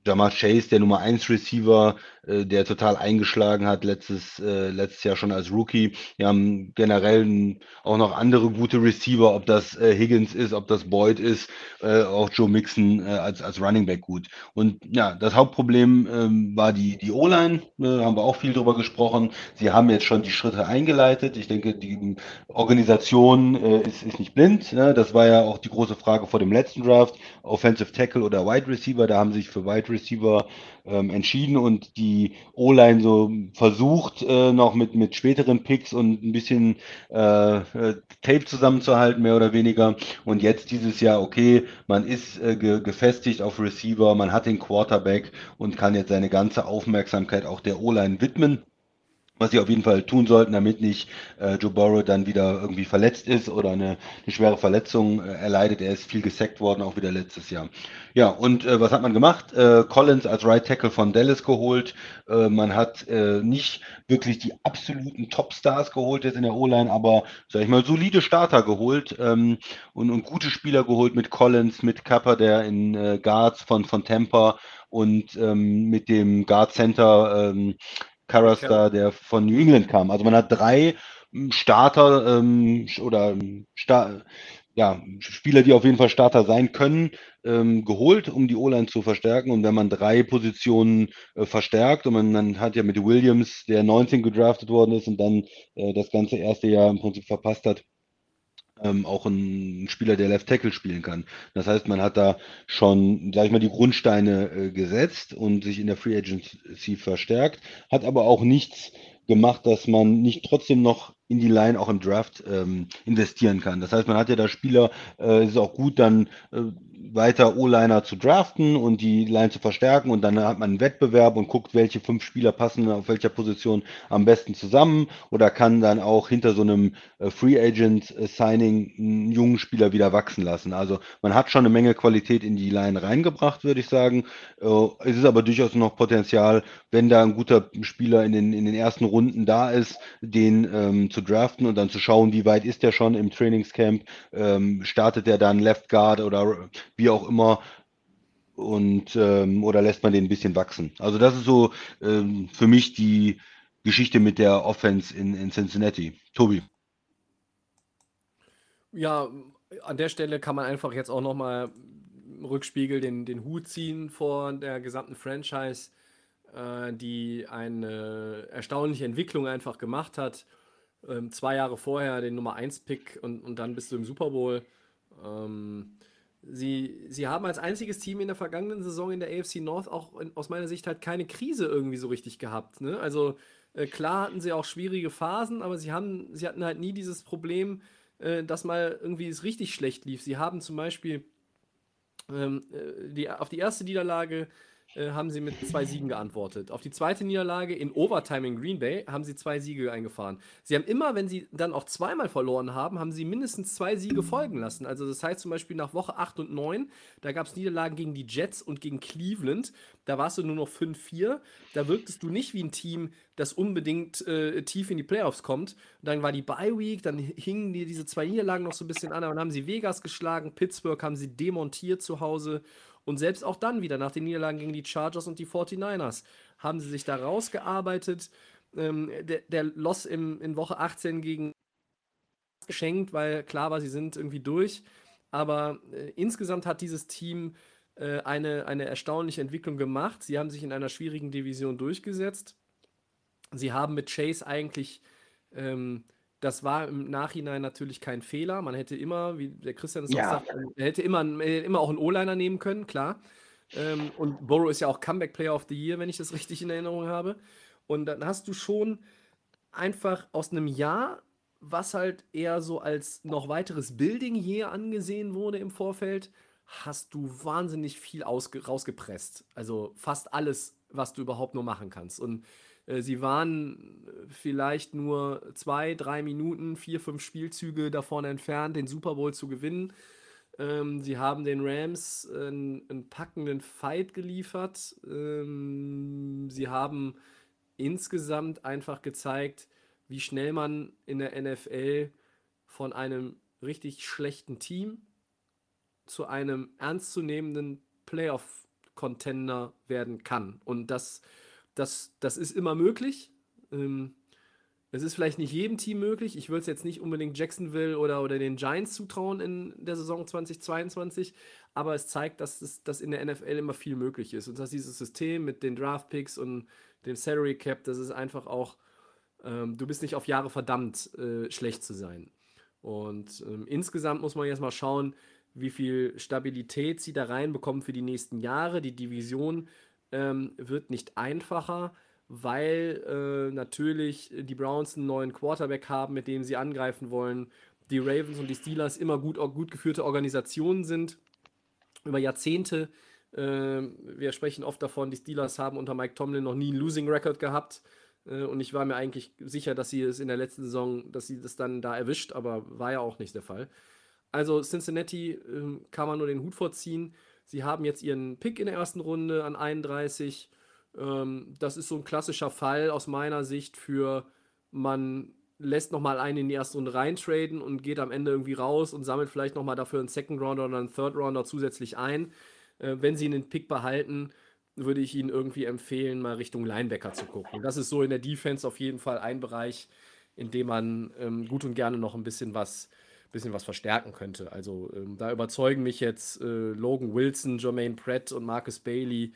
Jamar Chase, der Nummer 1 Receiver, äh, der total eingeschlagen hat letztes, äh, letztes Jahr schon als Rookie. Wir haben generell auch noch andere gute Receiver, ob das äh, Higgins ist, ob das Boyd ist, äh, auch Joe Mixon äh, als, als Running Back gut. Und ja, das Hauptproblem ähm, war die, die O-Line, ne, haben wir auch viel drüber gesprochen. Sie haben jetzt schon die Schritte eingeleitet. Ich denke, die Organisation äh, ist, ist nicht blind. Ne? Das war ja auch die große Frage vor dem letzten Draft. Offensive Tackle oder Wide Receiver, da haben sich für Wide Receiver ähm, entschieden und die O-Line so versucht, äh, noch mit, mit späteren Picks und ein bisschen äh, äh, Tape zusammenzuhalten, mehr oder weniger. Und jetzt dieses Jahr, okay, man ist äh, ge gefestigt auf Receiver, man hat den Quarterback und kann jetzt seine ganze Aufmerksamkeit auch der O-Line widmen. Was sie auf jeden Fall tun sollten, damit nicht äh, Joe Burrow dann wieder irgendwie verletzt ist oder eine, eine schwere Verletzung äh, erleidet. Er ist viel gesackt worden, auch wieder letztes Jahr. Ja, und äh, was hat man gemacht? Äh, Collins als Right Tackle von Dallas geholt. Äh, man hat äh, nicht wirklich die absoluten Topstars geholt jetzt in der O-Line, aber, sag ich mal, solide Starter geholt ähm, und, und gute Spieler geholt mit Collins, mit Kappa, der in Guards von, von Tampa und ähm, mit dem Guard Center ähm, Carrastar, der von New England kam. Also man hat drei hm, Starter ähm, oder hm, Star ja, Spieler, die auf jeden Fall Starter sein können, ähm, geholt, um die O-Line zu verstärken. Und wenn man drei Positionen äh, verstärkt und man, man hat ja mit Williams, der 19 gedraftet worden ist und dann äh, das ganze erste Jahr im Prinzip verpasst hat, ähm, auch ein Spieler, der Left Tackle spielen kann. Das heißt, man hat da schon, sag ich mal, die Grundsteine äh, gesetzt und sich in der Free Agency verstärkt, hat aber auch nichts gemacht, dass man nicht trotzdem noch in die Line auch im Draft ähm, investieren kann. Das heißt, man hat ja da Spieler, äh, ist auch gut, dann äh, weiter O-Liner zu draften und die Line zu verstärken und dann hat man einen Wettbewerb und guckt, welche fünf Spieler passen auf welcher Position am besten zusammen oder kann dann auch hinter so einem äh, Free Agent äh, Signing einen jungen Spieler wieder wachsen lassen. Also man hat schon eine Menge Qualität in die Line reingebracht, würde ich sagen. Äh, es ist aber durchaus noch Potenzial, wenn da ein guter Spieler in den, in den ersten Runden da ist, den ähm, zu draften und dann zu schauen, wie weit ist der schon im Trainingscamp, ähm, startet der dann Left Guard oder wie auch immer und ähm, oder lässt man den ein bisschen wachsen. Also das ist so ähm, für mich die Geschichte mit der Offense in, in Cincinnati. Tobi. Ja, an der Stelle kann man einfach jetzt auch nochmal im Rückspiegel den, den Hut ziehen vor der gesamten Franchise, äh, die eine erstaunliche Entwicklung einfach gemacht hat. Ähm, zwei Jahre vorher den Nummer 1 Pick und, und dann bist du im Super Bowl. Ähm, Sie, sie haben als einziges Team in der vergangenen Saison in der AFC North auch in, aus meiner Sicht halt keine Krise irgendwie so richtig gehabt. Ne? Also äh, klar hatten sie auch schwierige Phasen, aber sie, haben, sie hatten halt nie dieses Problem, äh, dass mal irgendwie es richtig schlecht lief. Sie haben zum Beispiel ähm, äh, die, auf die erste Niederlage äh, haben sie mit zwei Siegen geantwortet. Auf die zweite Niederlage in Overtime in Green Bay haben sie zwei Siege eingefahren. Sie haben immer, wenn sie dann auch zweimal verloren haben, haben sie mindestens zwei Siege folgen lassen. Also das heißt zum Beispiel nach Woche 8 und 9, da gab es Niederlagen gegen die Jets und gegen Cleveland. Da warst du nur noch 5-4. Da wirktest du nicht wie ein Team, das unbedingt äh, tief in die Playoffs kommt. Dann war die Bye Week, dann hingen die diese zwei Niederlagen noch so ein bisschen an. Dann haben sie Vegas geschlagen, Pittsburgh haben sie demontiert zu Hause. Und selbst auch dann wieder nach den Niederlagen gegen die Chargers und die 49ers haben sie sich da rausgearbeitet. Ähm, der, der Loss im, in Woche 18 gegen geschenkt, weil klar war, sie sind irgendwie durch. Aber äh, insgesamt hat dieses Team äh, eine, eine erstaunliche Entwicklung gemacht. Sie haben sich in einer schwierigen Division durchgesetzt. Sie haben mit Chase eigentlich ähm, das war im Nachhinein natürlich kein Fehler. Man hätte immer, wie der Christian es ja. auch sagt, er hätte immer, immer auch einen O-Liner nehmen können, klar. Ähm, und Burrow ist ja auch Comeback Player of the Year, wenn ich das richtig in Erinnerung habe. Und dann hast du schon einfach aus einem Jahr, was halt eher so als noch weiteres Building hier angesehen wurde im Vorfeld, hast du wahnsinnig viel rausgepresst. Also fast alles, was du überhaupt nur machen kannst. Und sie waren vielleicht nur zwei, drei Minuten, vier, fünf Spielzüge davon entfernt, den Super Bowl zu gewinnen. Ähm, sie haben den Rams einen, einen packenden Fight geliefert. Ähm, sie haben insgesamt einfach gezeigt, wie schnell man in der NFL von einem richtig schlechten Team zu einem ernstzunehmenden Playoff-Contender werden kann. Und das das, das ist immer möglich. Ähm, es ist vielleicht nicht jedem Team möglich. Ich würde es jetzt nicht unbedingt Jacksonville oder, oder den Giants zutrauen in der Saison 2022, aber es zeigt, dass, es, dass in der NFL immer viel möglich ist und dass dieses System mit den Draft Picks und dem Salary Cap, das ist einfach auch, ähm, du bist nicht auf Jahre verdammt, äh, schlecht zu sein. Und ähm, insgesamt muss man jetzt mal schauen, wie viel Stabilität sie da reinbekommen für die nächsten Jahre. Die Division ähm, wird nicht einfacher, weil äh, natürlich die Browns einen neuen Quarterback haben, mit dem sie angreifen wollen. Die Ravens und die Steelers immer gut, gut geführte Organisationen sind, über Jahrzehnte. Äh, wir sprechen oft davon, die Steelers haben unter Mike Tomlin noch nie einen Losing Record gehabt. Äh, und ich war mir eigentlich sicher, dass sie es in der letzten Saison, dass sie das dann da erwischt, aber war ja auch nicht der Fall. Also Cincinnati äh, kann man nur den Hut vorziehen. Sie haben jetzt ihren Pick in der ersten Runde an 31. Ähm, das ist so ein klassischer Fall aus meiner Sicht für man lässt nochmal einen in die erste Runde reintraden und geht am Ende irgendwie raus und sammelt vielleicht nochmal dafür einen Second Rounder oder einen Third Rounder zusätzlich ein. Äh, wenn sie einen Pick behalten, würde ich Ihnen irgendwie empfehlen, mal Richtung Linebacker zu gucken. Das ist so in der Defense auf jeden Fall ein Bereich, in dem man ähm, gut und gerne noch ein bisschen was, bisschen was verstärken könnte. Also ähm, da überzeugen mich jetzt äh, Logan Wilson, Jermaine Pratt und Marcus Bailey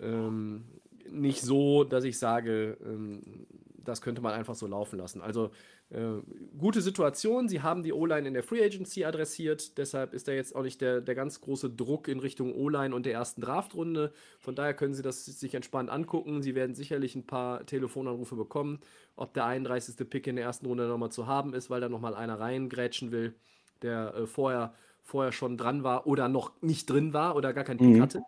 ähm, nicht so, dass ich sage, ähm, das könnte man einfach so laufen lassen. Also äh, gute Situation. Sie haben die O-Line in der Free Agency adressiert. Deshalb ist da jetzt auch nicht der, der ganz große Druck in Richtung O-Line und der ersten Draftrunde. Von daher können Sie das sich entspannt angucken. Sie werden sicherlich ein paar Telefonanrufe bekommen, ob der 31. Pick in der ersten Runde nochmal zu haben ist, weil da nochmal einer reingrätschen will, der äh, vorher, vorher schon dran war oder noch nicht drin war oder gar keinen Pick mhm. hatte.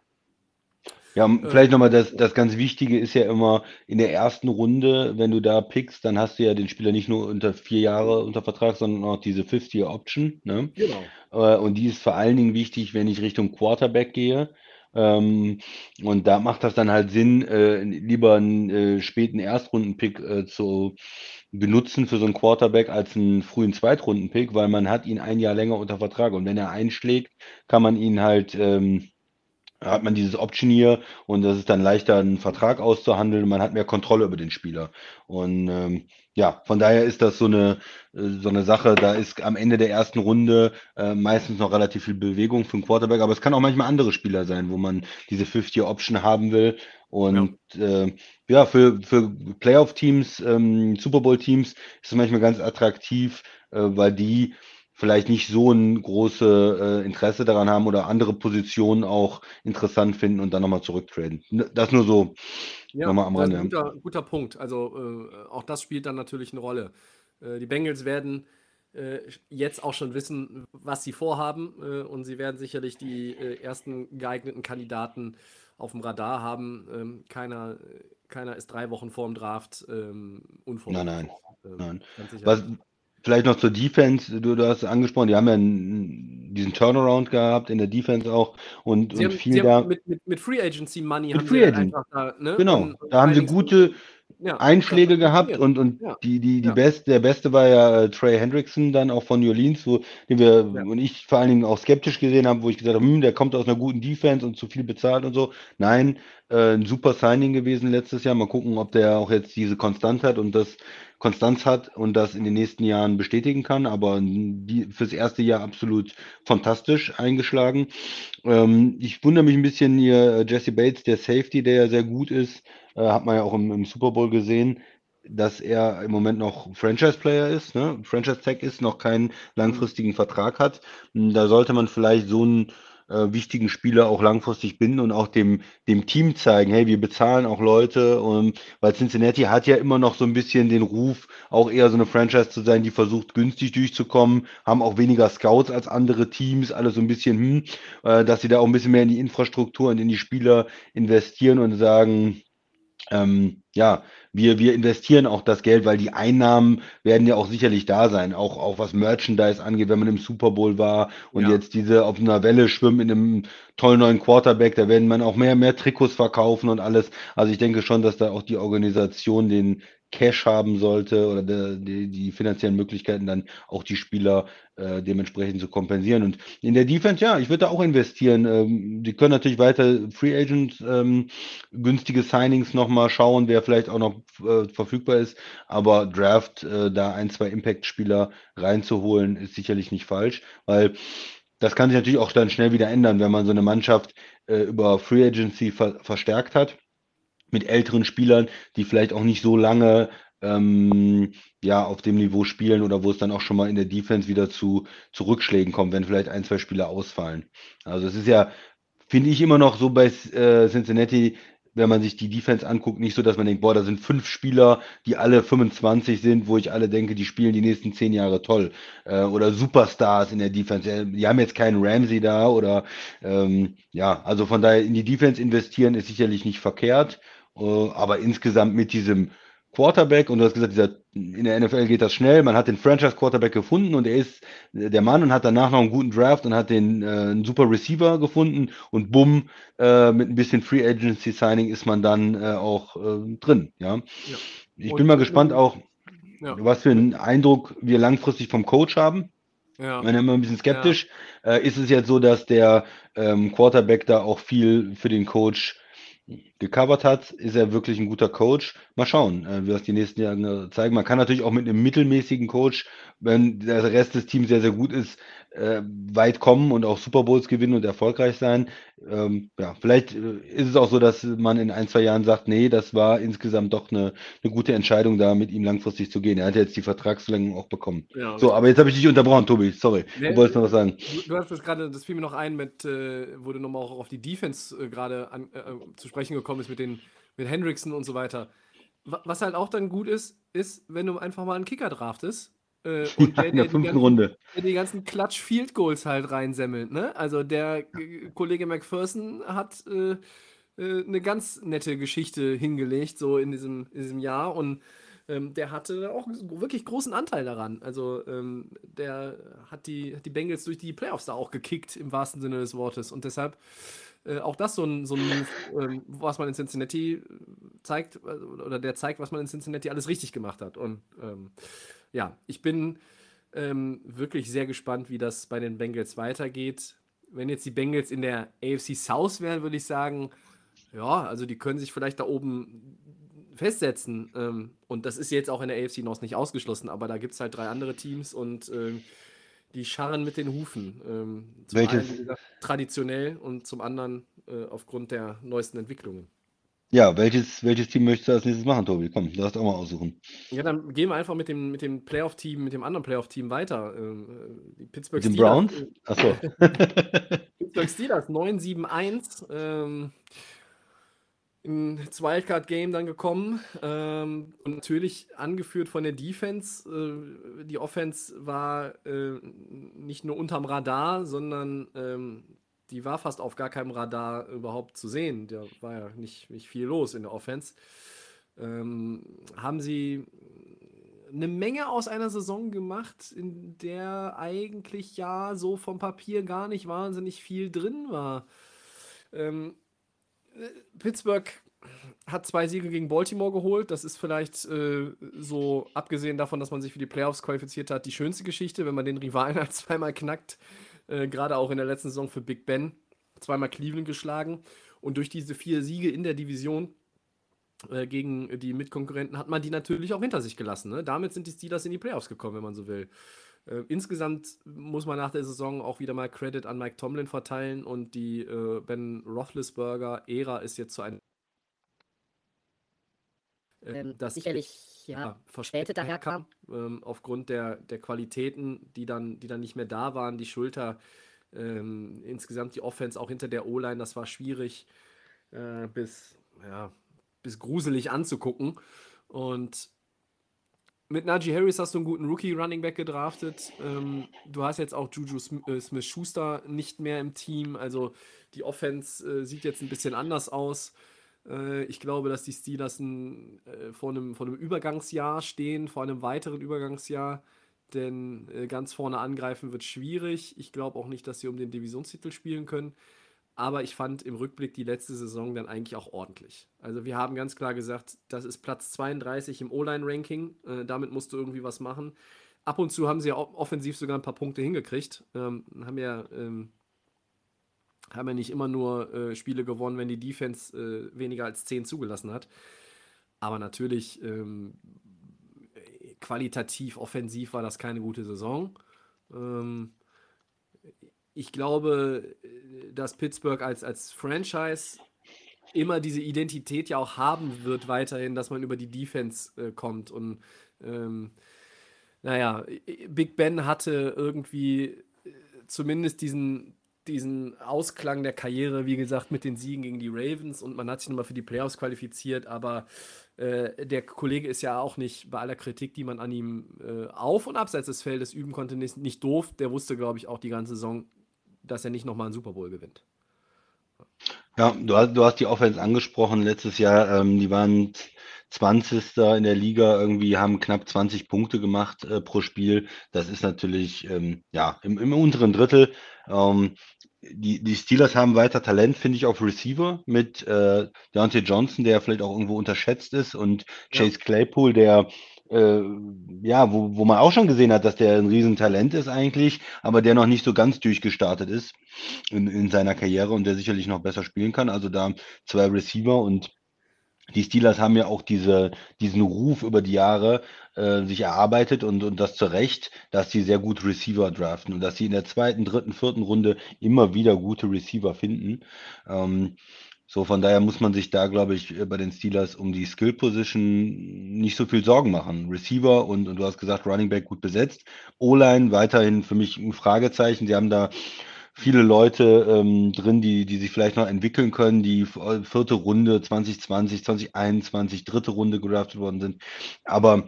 Ja, äh, vielleicht nochmal das, das ganz Wichtige ist ja immer in der ersten Runde, wenn du da pickst, dann hast du ja den Spieler nicht nur unter vier Jahre unter Vertrag, sondern auch diese 50-Year-Option. Ne? Genau. Äh, und die ist vor allen Dingen wichtig, wenn ich Richtung Quarterback gehe. Ähm, und da macht das dann halt Sinn, äh, lieber einen äh, späten Erstrunden-Pick äh, zu benutzen für so einen Quarterback als einen frühen Zweitrunden-Pick, weil man hat ihn ein Jahr länger unter Vertrag. Und wenn er einschlägt, kann man ihn halt ähm, hat man dieses Option hier und das ist dann leichter, einen Vertrag auszuhandeln. Man hat mehr Kontrolle über den Spieler. Und ähm, ja, von daher ist das so eine, äh, so eine Sache. Da ist am Ende der ersten Runde äh, meistens noch relativ viel Bewegung für einen Quarterback, aber es kann auch manchmal andere Spieler sein, wo man diese 50-Option haben will. Und ja, äh, ja für, für Playoff-Teams, ähm, Super Bowl-Teams ist es manchmal ganz attraktiv, äh, weil die vielleicht nicht so ein großes äh, Interesse daran haben oder andere Positionen auch interessant finden und dann nochmal zurücktraden. Das nur so ja, nochmal am Rande. Guter, guter Punkt. Also äh, auch das spielt dann natürlich eine Rolle. Äh, die Bengals werden äh, jetzt auch schon wissen, was sie vorhaben äh, und sie werden sicherlich die äh, ersten geeigneten Kandidaten auf dem Radar haben. Ähm, keiner, keiner ist drei Wochen vor dem Draft ähm, unvorbereitet. Nein, nein. Ähm, nein. Was, Vielleicht noch zur Defense, du, du hast angesprochen, die haben ja einen, diesen Turnaround gehabt in der Defense auch und, sie und haben, viel da. Mit, mit, mit, Free Agency Money haben Free sie Agent. einfach da, ne? Genau, und, da haben sie gute ja, Einschläge gehabt und, und ja. die, die, die ja. Best, der beste war ja äh, Trey Hendrickson dann auch von New Orleans, wo den wir und ich vor allen Dingen auch skeptisch gesehen habe, wo ich gesagt habe, hm, der kommt aus einer guten Defense und zu viel bezahlt und so. Nein, äh, ein super Signing gewesen letztes Jahr. Mal gucken, ob der auch jetzt diese Konstant hat und das Konstanz hat und das in den nächsten Jahren bestätigen kann, aber die, fürs erste Jahr absolut fantastisch eingeschlagen. Ähm, ich wundere mich ein bisschen hier, äh, Jesse Bates, der Safety, der ja sehr gut ist, äh, hat man ja auch im, im, Super Bowl gesehen, dass er im Moment noch Franchise-Player ist, ne? Franchise-Tag ist, noch keinen langfristigen Vertrag hat. Da sollte man vielleicht so einen äh, wichtigen Spieler auch langfristig binden und auch dem, dem Team zeigen, hey, wir bezahlen auch Leute, und, weil Cincinnati hat ja immer noch so ein bisschen den Ruf, auch eher so eine Franchise zu sein, die versucht günstig durchzukommen, haben auch weniger Scouts als andere Teams, alle so ein bisschen, hm, äh, dass sie da auch ein bisschen mehr in die Infrastruktur und in die Spieler investieren und sagen, ähm, ja, wir, wir investieren auch das Geld, weil die Einnahmen werden ja auch sicherlich da sein, auch, auch was Merchandise angeht, wenn man im Super Bowl war und ja. jetzt diese auf einer Welle schwimmen in einem tollen neuen Quarterback, da werden man auch mehr, mehr Trikots verkaufen und alles. Also ich denke schon, dass da auch die Organisation den, Cash haben sollte oder die, die finanziellen Möglichkeiten, dann auch die Spieler äh, dementsprechend zu kompensieren. Und in der Defense, ja, ich würde da auch investieren. Ähm, die können natürlich weiter Free Agent ähm, günstige Signings nochmal schauen, wer vielleicht auch noch äh, verfügbar ist. Aber Draft, äh, da ein, zwei Impact-Spieler reinzuholen, ist sicherlich nicht falsch, weil das kann sich natürlich auch dann schnell wieder ändern, wenn man so eine Mannschaft äh, über Free Agency ver verstärkt hat mit älteren Spielern, die vielleicht auch nicht so lange ähm, ja, auf dem Niveau spielen oder wo es dann auch schon mal in der Defense wieder zu, zu Rückschlägen kommt, wenn vielleicht ein, zwei Spieler ausfallen. Also es ist ja, finde ich immer noch so bei äh, Cincinnati, wenn man sich die Defense anguckt, nicht so, dass man denkt, boah, da sind fünf Spieler, die alle 25 sind, wo ich alle denke, die spielen die nächsten zehn Jahre toll. Äh, oder Superstars in der Defense. Die haben jetzt keinen Ramsey da oder ähm, ja, also von daher in die Defense investieren ist sicherlich nicht verkehrt. Äh, aber insgesamt mit diesem Quarterback und du hast gesagt, dieser, in der NFL geht das schnell. Man hat den Franchise Quarterback gefunden und er ist der Mann und hat danach noch einen guten Draft und hat den äh, einen super Receiver gefunden und bumm, äh, mit ein bisschen Free Agency Signing ist man dann äh, auch äh, drin. Ja. ja. Ich und, bin mal gespannt auch, ja. was für einen Eindruck wir langfristig vom Coach haben. Ja. Ich bin immer ein bisschen skeptisch. Ja. Äh, ist es jetzt so, dass der ähm, Quarterback da auch viel für den Coach gecovert hat, ist er wirklich ein guter Coach. Mal schauen, äh, wie das die nächsten Jahre zeigen. Man kann natürlich auch mit einem mittelmäßigen Coach, wenn der Rest des Teams sehr, sehr gut ist, äh, weit kommen und auch Super Bowls gewinnen und erfolgreich sein. Ähm, ja, vielleicht äh, ist es auch so, dass man in ein, zwei Jahren sagt, nee, das war insgesamt doch eine, eine gute Entscheidung, da mit ihm langfristig zu gehen. Er hat jetzt die Vertragsverlängerung auch bekommen. Ja, so, aber jetzt habe ich dich unterbrochen, Tobi. Sorry. Nee, du wolltest noch was sagen. Du, hast das gerade, das fiel mir noch ein, mit, äh, wo du nochmal auch auf die Defense äh, gerade äh, zu sprechen gekommen ist mit den mit Hendrickson und so weiter. Was halt auch dann gut ist, ist, wenn du einfach mal einen Kicker draftest äh, und der, in der, der fünften ganzen, Runde. Der die ganzen Clutch Field Goals halt reinsemmelt. Ne? Also der Kollege McPherson hat äh, äh, eine ganz nette Geschichte hingelegt, so in diesem, in diesem Jahr. Und ähm, der hatte auch wirklich großen Anteil daran. Also ähm, der hat die, hat die Bengals durch die Playoffs da auch gekickt, im wahrsten Sinne des Wortes. Und deshalb äh, auch das so ein, so ein ähm, was man in Cincinnati zeigt, äh, oder der zeigt, was man in Cincinnati alles richtig gemacht hat. Und ähm, ja, ich bin ähm, wirklich sehr gespannt, wie das bei den Bengals weitergeht. Wenn jetzt die Bengals in der AFC South wären, würde ich sagen, ja, also die können sich vielleicht da oben festsetzen. Ähm, und das ist jetzt auch in der AFC North nicht ausgeschlossen, aber da gibt es halt drei andere Teams und ähm, die scharren mit den Hufen. Ähm, zum Welches? einen gesagt, traditionell und zum anderen äh, aufgrund der neuesten Entwicklungen. Ja, welches, welches Team möchtest du als nächstes machen, Tobi? Komm, du darfst auch mal aussuchen. Ja, dann gehen wir einfach mit dem, mit dem Playoff-Team, mit dem anderen Playoff-Team weiter. Ähm, äh, die Pittsburgh mit den Browns? Achso. Pittsburgh Steelers 9-7-1. Ähm, ins Wildcard-Game dann gekommen. Ähm, und natürlich angeführt von der Defense. Äh, die Offense war äh, nicht nur unterm Radar, sondern ähm, die war fast auf gar keinem Radar überhaupt zu sehen. Da war ja nicht, nicht viel los in der Offense. Ähm, haben sie eine Menge aus einer Saison gemacht, in der eigentlich ja so vom Papier gar nicht wahnsinnig viel drin war. Ähm, Pittsburgh hat zwei Siege gegen Baltimore geholt. Das ist vielleicht äh, so, abgesehen davon, dass man sich für die Playoffs qualifiziert hat, die schönste Geschichte, wenn man den Rivalen halt zweimal knackt. Äh, Gerade auch in der letzten Saison für Big Ben. Zweimal Cleveland geschlagen. Und durch diese vier Siege in der Division äh, gegen die Mitkonkurrenten hat man die natürlich auch hinter sich gelassen. Ne? Damit sind die Steelers in die Playoffs gekommen, wenn man so will. Äh, insgesamt muss man nach der Saison auch wieder mal Credit an Mike Tomlin verteilen und die äh, Ben Roethlisberger-Ära ist jetzt zu einem ähm, ähm, das sicherlich ja, verspätet daherkam. Ähm, aufgrund der, der Qualitäten, die dann, die dann nicht mehr da waren, die Schulter, ähm, insgesamt die Offense auch hinter der O-Line, das war schwierig äh, bis, ja, bis gruselig anzugucken. Und mit Najee Harris hast du einen guten Rookie-Running Back gedraftet. Ähm, du hast jetzt auch Juju äh, Smith-Schuster nicht mehr im Team. Also die Offense äh, sieht jetzt ein bisschen anders aus. Äh, ich glaube, dass die Steelers ein, äh, vor, einem, vor einem Übergangsjahr stehen, vor einem weiteren Übergangsjahr. Denn äh, ganz vorne angreifen wird schwierig. Ich glaube auch nicht, dass sie um den Divisionstitel spielen können. Aber ich fand im Rückblick die letzte Saison dann eigentlich auch ordentlich. Also wir haben ganz klar gesagt, das ist Platz 32 im O-Line-Ranking. Äh, damit musst du irgendwie was machen. Ab und zu haben sie ja offensiv sogar ein paar Punkte hingekriegt. Ähm, haben ja ähm, haben ja nicht immer nur äh, Spiele gewonnen, wenn die Defense äh, weniger als 10 zugelassen hat. Aber natürlich ähm, qualitativ, offensiv war das keine gute Saison. Ähm, ich glaube, dass Pittsburgh als, als Franchise immer diese Identität ja auch haben wird, weiterhin, dass man über die Defense äh, kommt. Und ähm, naja, Big Ben hatte irgendwie äh, zumindest diesen, diesen Ausklang der Karriere, wie gesagt, mit den Siegen gegen die Ravens und man hat sich nochmal für die Playoffs qualifiziert, aber äh, der Kollege ist ja auch nicht bei aller Kritik, die man an ihm äh, auf und abseits des Feldes üben konnte, nicht, nicht doof. Der wusste, glaube ich, auch die ganze Saison, dass er nicht nochmal einen Super Bowl gewinnt. Ja, du hast, du hast die Offense angesprochen letztes Jahr. Ähm, die waren 20. in der Liga, irgendwie haben knapp 20 Punkte gemacht äh, pro Spiel. Das ist natürlich ähm, ja im, im, unteren Drittel. Ähm, die, die Steelers haben weiter Talent, finde ich, auf Receiver mit äh, Deontay Johnson, der vielleicht auch irgendwo unterschätzt ist, und Chase ja. Claypool, der äh, ja, wo, wo man auch schon gesehen hat, dass der ein Riesentalent ist eigentlich, aber der noch nicht so ganz durchgestartet ist in, in seiner Karriere und der sicherlich noch besser spielen kann. Also da zwei Receiver und die Steelers haben ja auch diese, diesen Ruf über die Jahre äh, sich erarbeitet und, und das zu Recht, dass sie sehr gut Receiver draften und dass sie in der zweiten, dritten, vierten Runde immer wieder gute Receiver finden. Ähm, so, von daher muss man sich da, glaube ich, bei den Steelers um die Skill Position nicht so viel Sorgen machen. Receiver und, und du hast gesagt, Running Back gut besetzt. O-Line weiterhin für mich ein Fragezeichen. Sie haben da viele Leute ähm, drin, die, die sich vielleicht noch entwickeln können, die äh, vierte Runde 2020, 2021, dritte Runde gedraftet worden sind. Aber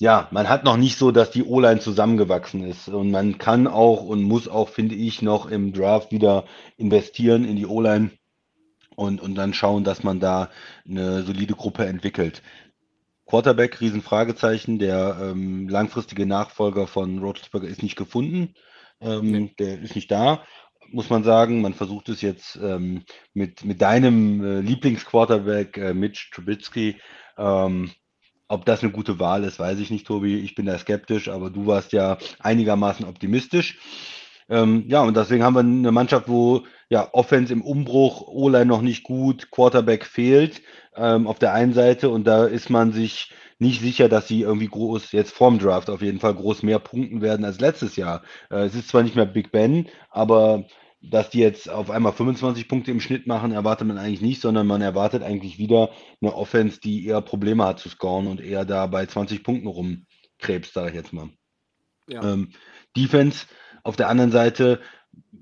ja, man hat noch nicht so, dass die O-Line zusammengewachsen ist. Und man kann auch und muss auch, finde ich, noch im Draft wieder investieren in die O-Line und, und dann schauen, dass man da eine solide Gruppe entwickelt. Quarterback, Riesenfragezeichen. Der ähm, langfristige Nachfolger von Roethlisberger ist nicht gefunden. Ähm, nee. Der ist nicht da, muss man sagen. Man versucht es jetzt ähm, mit, mit deinem äh, Lieblingsquarterback, äh, Mitch Trubisky. Ähm, ob das eine gute Wahl ist, weiß ich nicht, Tobi. Ich bin da skeptisch, aber du warst ja einigermaßen optimistisch. Ähm, ja, und deswegen haben wir eine Mannschaft, wo ja Offense im Umbruch, O-Line noch nicht gut, Quarterback fehlt ähm, auf der einen Seite und da ist man sich nicht sicher, dass sie irgendwie groß, jetzt vorm Draft auf jeden Fall groß mehr punkten werden als letztes Jahr. Äh, es ist zwar nicht mehr Big Ben, aber dass die jetzt auf einmal 25 Punkte im Schnitt machen, erwartet man eigentlich nicht, sondern man erwartet eigentlich wieder eine Offense, die eher Probleme hat zu scoren und eher da bei 20 Punkten rumkrebst, sage ich jetzt mal. Ja. Ähm, Defense auf der anderen Seite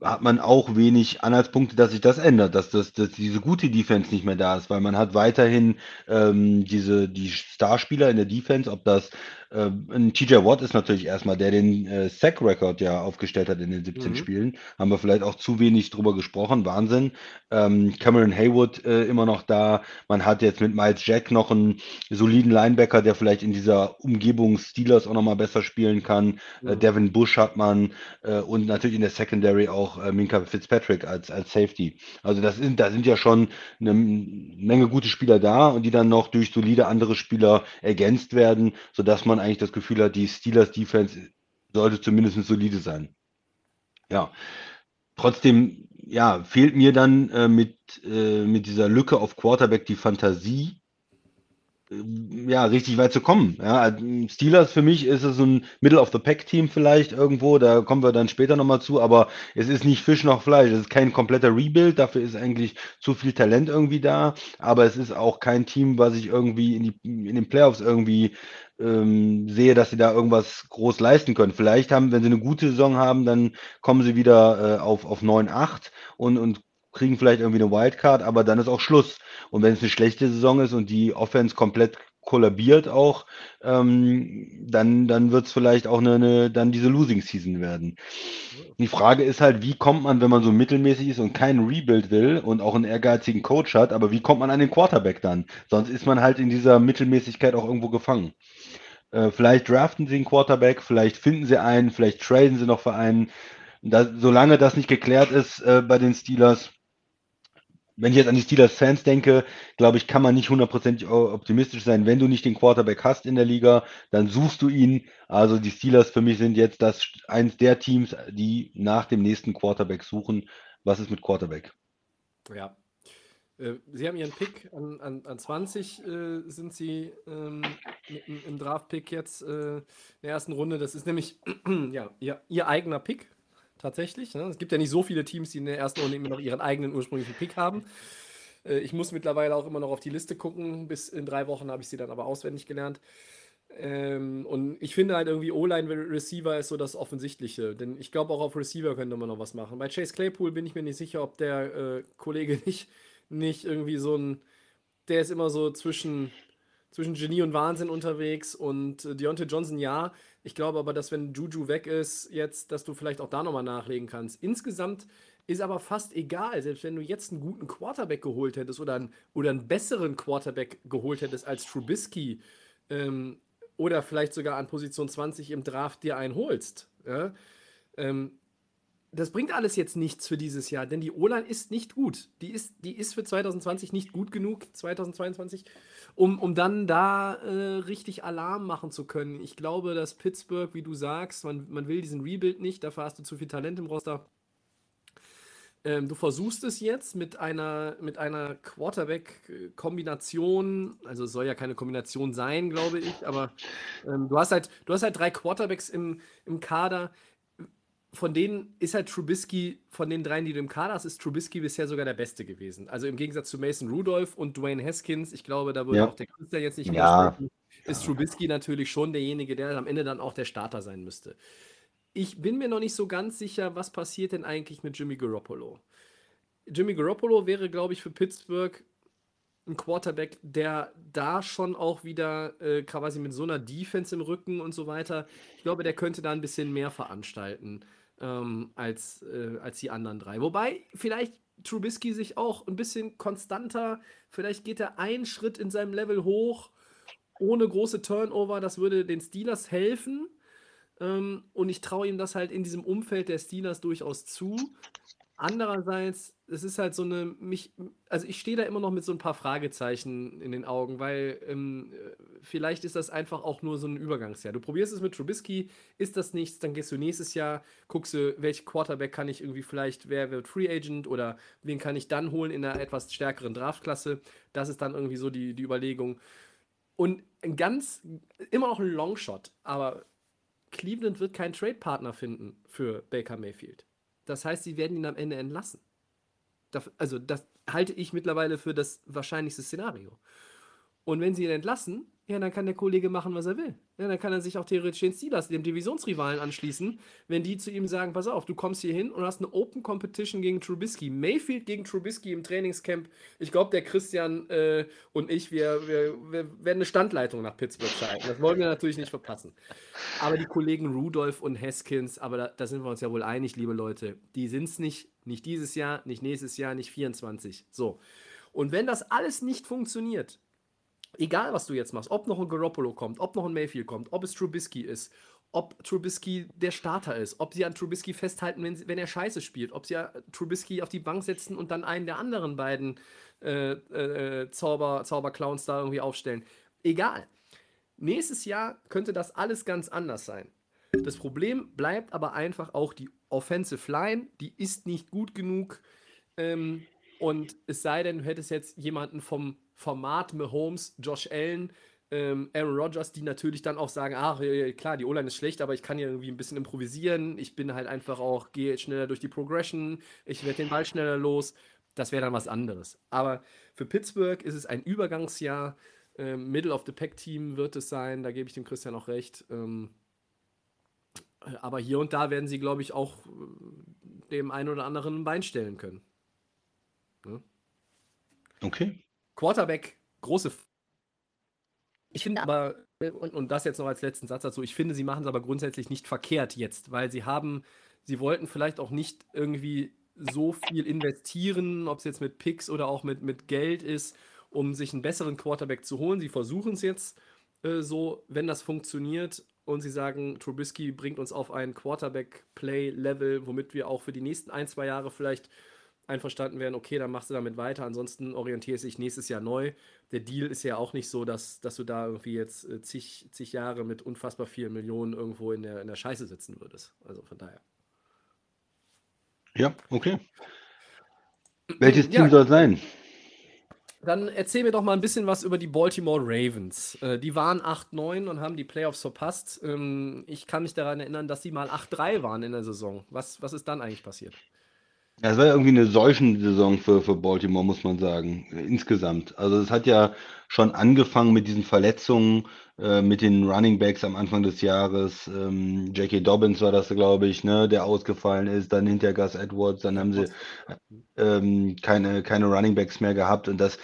hat man auch wenig Anhaltspunkte, dass sich das ändert, dass, das, dass diese gute Defense nicht mehr da ist, weil man hat weiterhin ähm, diese die Starspieler in der Defense, ob das ein TJ Watt ist natürlich erstmal, der den äh, Sack-Record ja aufgestellt hat in den 17 mhm. Spielen. Haben wir vielleicht auch zu wenig drüber gesprochen. Wahnsinn. Ähm, Cameron Haywood äh, immer noch da. Man hat jetzt mit Miles Jack noch einen soliden Linebacker, der vielleicht in dieser Umgebung Steelers auch nochmal besser spielen kann. Äh, mhm. Devin Bush hat man äh, und natürlich in der Secondary auch äh, Minka Fitzpatrick als, als Safety. Also das sind, da sind ja schon eine Menge gute Spieler da und die dann noch durch solide andere Spieler ergänzt werden, sodass man eigentlich das Gefühl hat, die Steelers Defense sollte zumindest solide sein. Ja. Trotzdem, ja, fehlt mir dann äh, mit, äh, mit dieser Lücke auf Quarterback die Fantasie, ja, richtig weit zu kommen. Ja, Steelers für mich ist es ein Middle of the Pack Team vielleicht irgendwo, da kommen wir dann später nochmal zu, aber es ist nicht Fisch noch Fleisch, es ist kein kompletter Rebuild, dafür ist eigentlich zu viel Talent irgendwie da, aber es ist auch kein Team, was ich irgendwie in, die, in den Playoffs irgendwie ähm, sehe, dass sie da irgendwas groß leisten können. Vielleicht haben, wenn sie eine gute Saison haben, dann kommen sie wieder äh, auf, auf 9-8 und, und kriegen vielleicht irgendwie eine Wildcard, aber dann ist auch Schluss. Und wenn es eine schlechte Saison ist und die Offense komplett kollabiert auch, ähm, dann, dann wird es vielleicht auch eine, eine, dann diese Losing Season werden. Die Frage ist halt, wie kommt man, wenn man so mittelmäßig ist und keinen Rebuild will und auch einen ehrgeizigen Coach hat, aber wie kommt man an den Quarterback dann? Sonst ist man halt in dieser Mittelmäßigkeit auch irgendwo gefangen. Äh, vielleicht draften sie einen Quarterback, vielleicht finden sie einen, vielleicht traden sie noch für einen. Da, solange das nicht geklärt ist äh, bei den Steelers, wenn ich jetzt an die Steelers-Fans denke, glaube ich, kann man nicht hundertprozentig optimistisch sein. Wenn du nicht den Quarterback hast in der Liga, dann suchst du ihn. Also die Steelers für mich sind jetzt das eins der Teams, die nach dem nächsten Quarterback suchen. Was ist mit Quarterback? Ja. Äh, sie haben ihren Pick an, an, an 20, äh, sind sie ähm, im, im Draft-Pick jetzt äh, in der ersten Runde. Das ist nämlich ja, ihr, ihr eigener Pick tatsächlich. Ne? Es gibt ja nicht so viele Teams, die in der ersten Runde immer noch ihren eigenen ursprünglichen Pick haben. Äh, ich muss mittlerweile auch immer noch auf die Liste gucken. Bis in drei Wochen habe ich sie dann aber auswendig gelernt. Ähm, und ich finde halt irgendwie O-Line-Receiver ist so das Offensichtliche. Denn ich glaube, auch auf Receiver könnte man noch was machen. Bei Chase Claypool bin ich mir nicht sicher, ob der äh, Kollege nicht, nicht irgendwie so ein. Der ist immer so zwischen, zwischen Genie und Wahnsinn unterwegs. Und äh, Deontay Johnson, ja, ich glaube aber, dass wenn Juju weg ist, jetzt, dass du vielleicht auch da nochmal nachlegen kannst. Insgesamt ist aber fast egal. Selbst wenn du jetzt einen guten Quarterback geholt hättest oder einen, oder einen besseren Quarterback geholt hättest als Trubisky ähm, oder vielleicht sogar an Position 20 im Draft dir einen holst, ja, ähm, das bringt alles jetzt nichts für dieses Jahr, denn die O-Line ist nicht gut. Die ist, die ist für 2020 nicht gut genug, 2022, um, um dann da äh, richtig Alarm machen zu können. Ich glaube, dass Pittsburgh, wie du sagst, man, man will diesen Rebuild nicht, dafür hast du zu viel Talent im Roster. Ähm, du versuchst es jetzt mit einer, mit einer Quarterback-Kombination, also es soll ja keine Kombination sein, glaube ich, aber ähm, du, hast halt, du hast halt drei Quarterbacks im, im Kader. Von denen ist halt Trubisky, von den dreien, die du im Kader hast, ist Trubisky bisher sogar der Beste gewesen. Also im Gegensatz zu Mason Rudolph und Dwayne Haskins, ich glaube, da würde ja. auch der Christian jetzt nicht ja. ist Trubisky natürlich schon derjenige, der am Ende dann auch der Starter sein müsste ich bin mir noch nicht so ganz sicher, was passiert denn eigentlich mit Jimmy Garoppolo. Jimmy Garoppolo wäre, glaube ich, für Pittsburgh ein Quarterback, der da schon auch wieder äh, quasi mit so einer Defense im Rücken und so weiter, ich glaube, der könnte da ein bisschen mehr veranstalten ähm, als, äh, als die anderen drei. Wobei vielleicht Trubisky sich auch ein bisschen konstanter, vielleicht geht er einen Schritt in seinem Level hoch, ohne große Turnover, das würde den Steelers helfen. Ähm, und ich traue ihm das halt in diesem Umfeld der Steelers durchaus zu. Andererseits, es ist halt so eine, mich, also ich stehe da immer noch mit so ein paar Fragezeichen in den Augen, weil ähm, vielleicht ist das einfach auch nur so ein Übergangsjahr. Du probierst es mit Trubisky, ist das nichts, dann gehst du nächstes Jahr, guckst du, welchen Quarterback kann ich irgendwie vielleicht, wer wird Free Agent oder wen kann ich dann holen in einer etwas stärkeren Draftklasse. Das ist dann irgendwie so die, die Überlegung. Und ein ganz, immer noch ein Longshot, aber Cleveland wird keinen Trade-Partner finden für Baker Mayfield. Das heißt, sie werden ihn am Ende entlassen. Also, das halte ich mittlerweile für das wahrscheinlichste Szenario. Und wenn sie ihn entlassen, ja, dann kann der Kollege machen, was er will. Ja, dann kann er sich auch theoretisch den Steelers, dem Divisionsrivalen, anschließen, wenn die zu ihm sagen: Pass auf, du kommst hier hin und hast eine Open Competition gegen Trubisky. Mayfield gegen Trubisky im Trainingscamp. Ich glaube, der Christian äh, und ich, wir, wir, wir, werden eine Standleitung nach Pittsburgh schalten. Das wollen wir natürlich nicht verpassen. Aber die Kollegen Rudolph und Haskins, aber da, da sind wir uns ja wohl einig, liebe Leute, die sind es nicht. Nicht dieses Jahr, nicht nächstes Jahr, nicht 24. So. Und wenn das alles nicht funktioniert, egal was du jetzt machst, ob noch ein Garoppolo kommt, ob noch ein Mayfield kommt, ob es Trubisky ist, ob Trubisky der Starter ist, ob sie an Trubisky festhalten, wenn, wenn er Scheiße spielt, ob sie Trubisky auf die Bank setzen und dann einen der anderen beiden äh, äh, Zauber, Zauberclowns da irgendwie aufstellen. Egal. Nächstes Jahr könnte das alles ganz anders sein. Das Problem bleibt aber einfach auch die Offensive Line, die ist nicht gut genug. Ähm, und es sei denn, du hättest jetzt jemanden vom Format Mahomes, Josh Allen, ähm, Aaron Rodgers, die natürlich dann auch sagen, ach klar, die O-Line ist schlecht, aber ich kann ja irgendwie ein bisschen improvisieren. Ich bin halt einfach auch, gehe schneller durch die Progression, ich werde den Ball schneller los. Das wäre dann was anderes. Aber für Pittsburgh ist es ein Übergangsjahr. Ähm, Middle of the Pack Team wird es sein, da gebe ich dem Christian auch recht. Ähm, aber hier und da werden sie, glaube ich, auch äh, dem einen oder anderen ein Bein stellen können. Ne? Okay. Quarterback, große. Ich finde aber, und, und das jetzt noch als letzten Satz dazu, ich finde, sie machen es aber grundsätzlich nicht verkehrt jetzt, weil sie haben, sie wollten vielleicht auch nicht irgendwie so viel investieren, ob es jetzt mit Picks oder auch mit, mit Geld ist, um sich einen besseren Quarterback zu holen. Sie versuchen es jetzt äh, so, wenn das funktioniert und sie sagen, Trubisky bringt uns auf ein Quarterback-Play-Level, womit wir auch für die nächsten ein, zwei Jahre vielleicht einverstanden wären, okay, dann machst du damit weiter, ansonsten orientierst dich nächstes Jahr neu. Der Deal ist ja auch nicht so, dass, dass du da irgendwie jetzt äh, zig, zig Jahre mit unfassbar vielen Millionen irgendwo in der, in der Scheiße sitzen würdest. Also von daher. Ja, okay. Welches Team ja, soll es sein? Dann erzähl mir doch mal ein bisschen was über die Baltimore Ravens. Äh, die waren 8-9 und haben die Playoffs verpasst. Ähm, ich kann mich daran erinnern, dass sie mal 8-3 waren in der Saison. Was, was ist dann eigentlich passiert? Es war irgendwie eine Seuchensaison für, für Baltimore, muss man sagen, insgesamt. Also es hat ja schon angefangen mit diesen Verletzungen, äh, mit den Running Backs am Anfang des Jahres. Ähm, J.K. Dobbins war das, glaube ich, ne, der ausgefallen ist, dann hinter Gus Edwards, dann haben sie ähm, keine, keine Running Backs mehr gehabt und das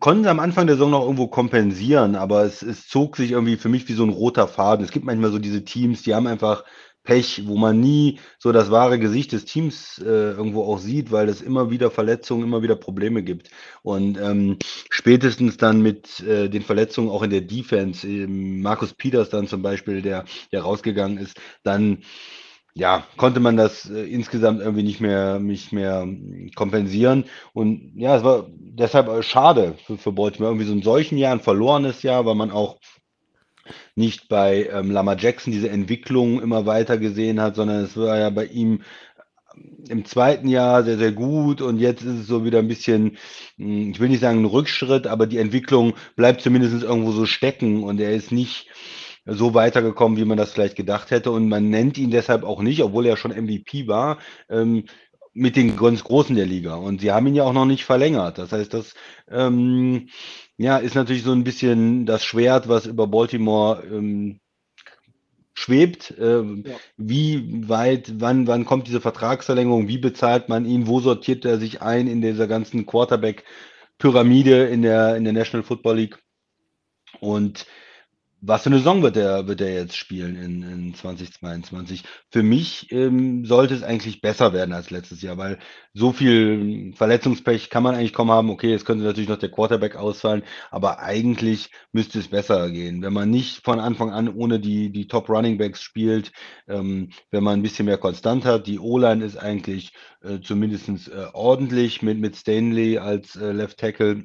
konnten sie am Anfang der Saison noch irgendwo kompensieren, aber es, es zog sich irgendwie für mich wie so ein roter Faden. Es gibt manchmal so diese Teams, die haben einfach Pech, wo man nie so das wahre Gesicht des Teams äh, irgendwo auch sieht, weil es immer wieder Verletzungen, immer wieder Probleme gibt. Und ähm, spätestens dann mit äh, den Verletzungen auch in der Defense, Markus Peters dann zum Beispiel, der, der rausgegangen ist, dann ja, konnte man das äh, insgesamt irgendwie nicht mehr, nicht mehr kompensieren. Und ja, es war deshalb äh, schade für, für Baltimore. Irgendwie so ein solchen Jahr, ein verlorenes Jahr, weil man auch nicht bei ähm, Lama Jackson diese Entwicklung immer weiter gesehen hat, sondern es war ja bei ihm ähm, im zweiten Jahr sehr, sehr gut und jetzt ist es so wieder ein bisschen, hm, ich will nicht sagen ein Rückschritt, aber die Entwicklung bleibt zumindest irgendwo so stecken und er ist nicht so weitergekommen, wie man das vielleicht gedacht hätte. Und man nennt ihn deshalb auch nicht, obwohl er schon MVP war, ähm, mit den ganz Großen der Liga. Und sie haben ihn ja auch noch nicht verlängert. Das heißt, das ähm, ja, ist natürlich so ein bisschen das Schwert, was über Baltimore ähm, schwebt. Ähm, ja. Wie weit, wann, wann kommt diese Vertragsverlängerung? Wie bezahlt man ihn? Wo sortiert er sich ein in dieser ganzen Quarterback-Pyramide in der, in der National Football League? Und was für eine Saison wird er, wird er jetzt spielen in, in 2022? Für mich ähm, sollte es eigentlich besser werden als letztes Jahr, weil so viel Verletzungspech kann man eigentlich kaum haben. Okay, es könnte natürlich noch der Quarterback ausfallen, aber eigentlich müsste es besser gehen. Wenn man nicht von Anfang an ohne die, die Top Running Backs spielt, ähm, wenn man ein bisschen mehr konstant hat, die O-Line ist eigentlich äh, zumindest äh, ordentlich mit, mit Stanley als äh, Left Tackle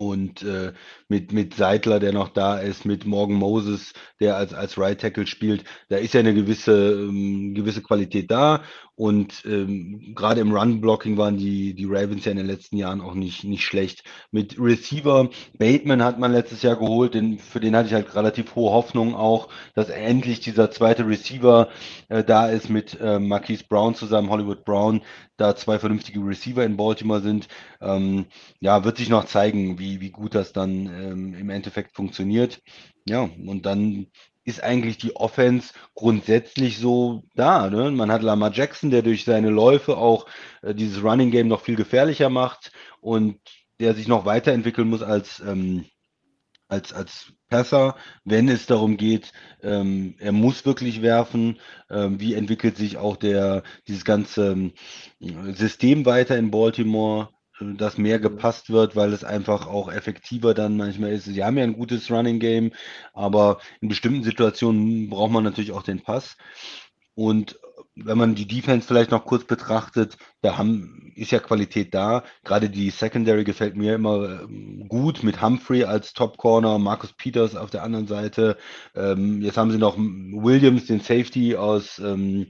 und äh, mit, mit Seidler, der noch da ist, mit Morgan Moses, der als, als Right Tackle spielt, da ist ja eine gewisse, ähm, gewisse Qualität da. Und ähm, gerade im Run-Blocking waren die, die Ravens ja in den letzten Jahren auch nicht, nicht schlecht. Mit Receiver, Bateman hat man letztes Jahr geholt, den, für den hatte ich halt relativ hohe Hoffnung auch, dass endlich dieser zweite Receiver äh, da ist mit äh, Marquise Brown zusammen, Hollywood Brown, da zwei vernünftige Receiver in Baltimore sind. Ähm, ja, wird sich noch zeigen, wie, wie gut das dann ähm, im Endeffekt funktioniert. Ja, und dann ist eigentlich die Offense grundsätzlich so da. Ne? Man hat Lamar Jackson, der durch seine Läufe auch äh, dieses Running Game noch viel gefährlicher macht und der sich noch weiterentwickeln muss als, ähm, als, als Passer, wenn es darum geht, ähm, er muss wirklich werfen. Ähm, wie entwickelt sich auch der, dieses ganze ähm, System weiter in Baltimore? Dass mehr gepasst wird, weil es einfach auch effektiver dann manchmal ist. Sie haben ja ein gutes Running Game, aber in bestimmten Situationen braucht man natürlich auch den Pass. Und wenn man die Defense vielleicht noch kurz betrachtet, da haben, ist ja Qualität da. Gerade die Secondary gefällt mir immer ähm, gut mit Humphrey als Top Corner, Marcus Peters auf der anderen Seite. Ähm, jetzt haben sie noch Williams, den Safety aus, ähm,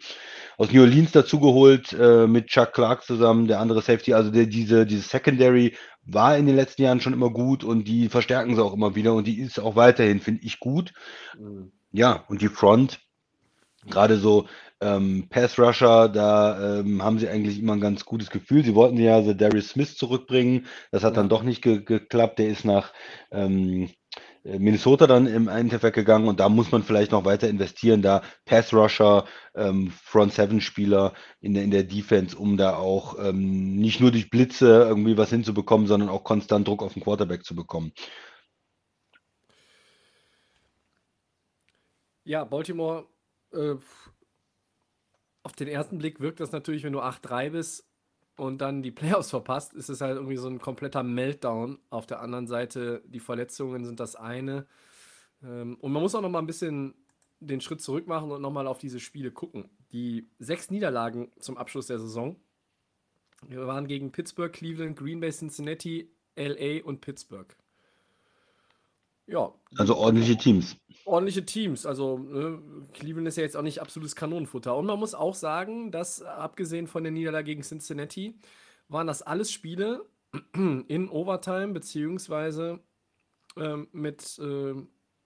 aus New Orleans dazugeholt, äh, mit Chuck Clark zusammen, der andere Safety. Also der, diese, diese Secondary war in den letzten Jahren schon immer gut und die verstärken sie auch immer wieder und die ist auch weiterhin, finde ich, gut. Mhm. Ja, und die Front, gerade so ähm, Pass Rusher, da ähm, haben sie eigentlich immer ein ganz gutes Gefühl. Sie wollten ja The Darius Smith zurückbringen. Das hat dann doch nicht ge geklappt. Der ist nach ähm, äh, Minnesota dann im Endeffekt gegangen und da muss man vielleicht noch weiter investieren, da Pass Rusher, ähm, Front Seven Spieler in der, in der Defense, um da auch ähm, nicht nur durch Blitze irgendwie was hinzubekommen, sondern auch konstant Druck auf den Quarterback zu bekommen. Ja, Baltimore äh, auf den ersten Blick wirkt das natürlich, wenn du 8-3 bist und dann die Playoffs verpasst, ist es halt irgendwie so ein kompletter Meltdown. Auf der anderen Seite, die Verletzungen sind das eine. Ähm, und man muss auch noch mal ein bisschen den Schritt zurück machen und noch mal auf diese Spiele gucken. Die sechs Niederlagen zum Abschluss der Saison waren gegen Pittsburgh, Cleveland, Green Bay, Cincinnati, LA und Pittsburgh. Ja. Also ordentliche Teams. Ordentliche Teams. Also ne, Cleveland ist ja jetzt auch nicht absolutes Kanonenfutter. Und man muss auch sagen, dass abgesehen von der Niederlage gegen Cincinnati, waren das alles Spiele in Overtime, beziehungsweise ähm, mit äh,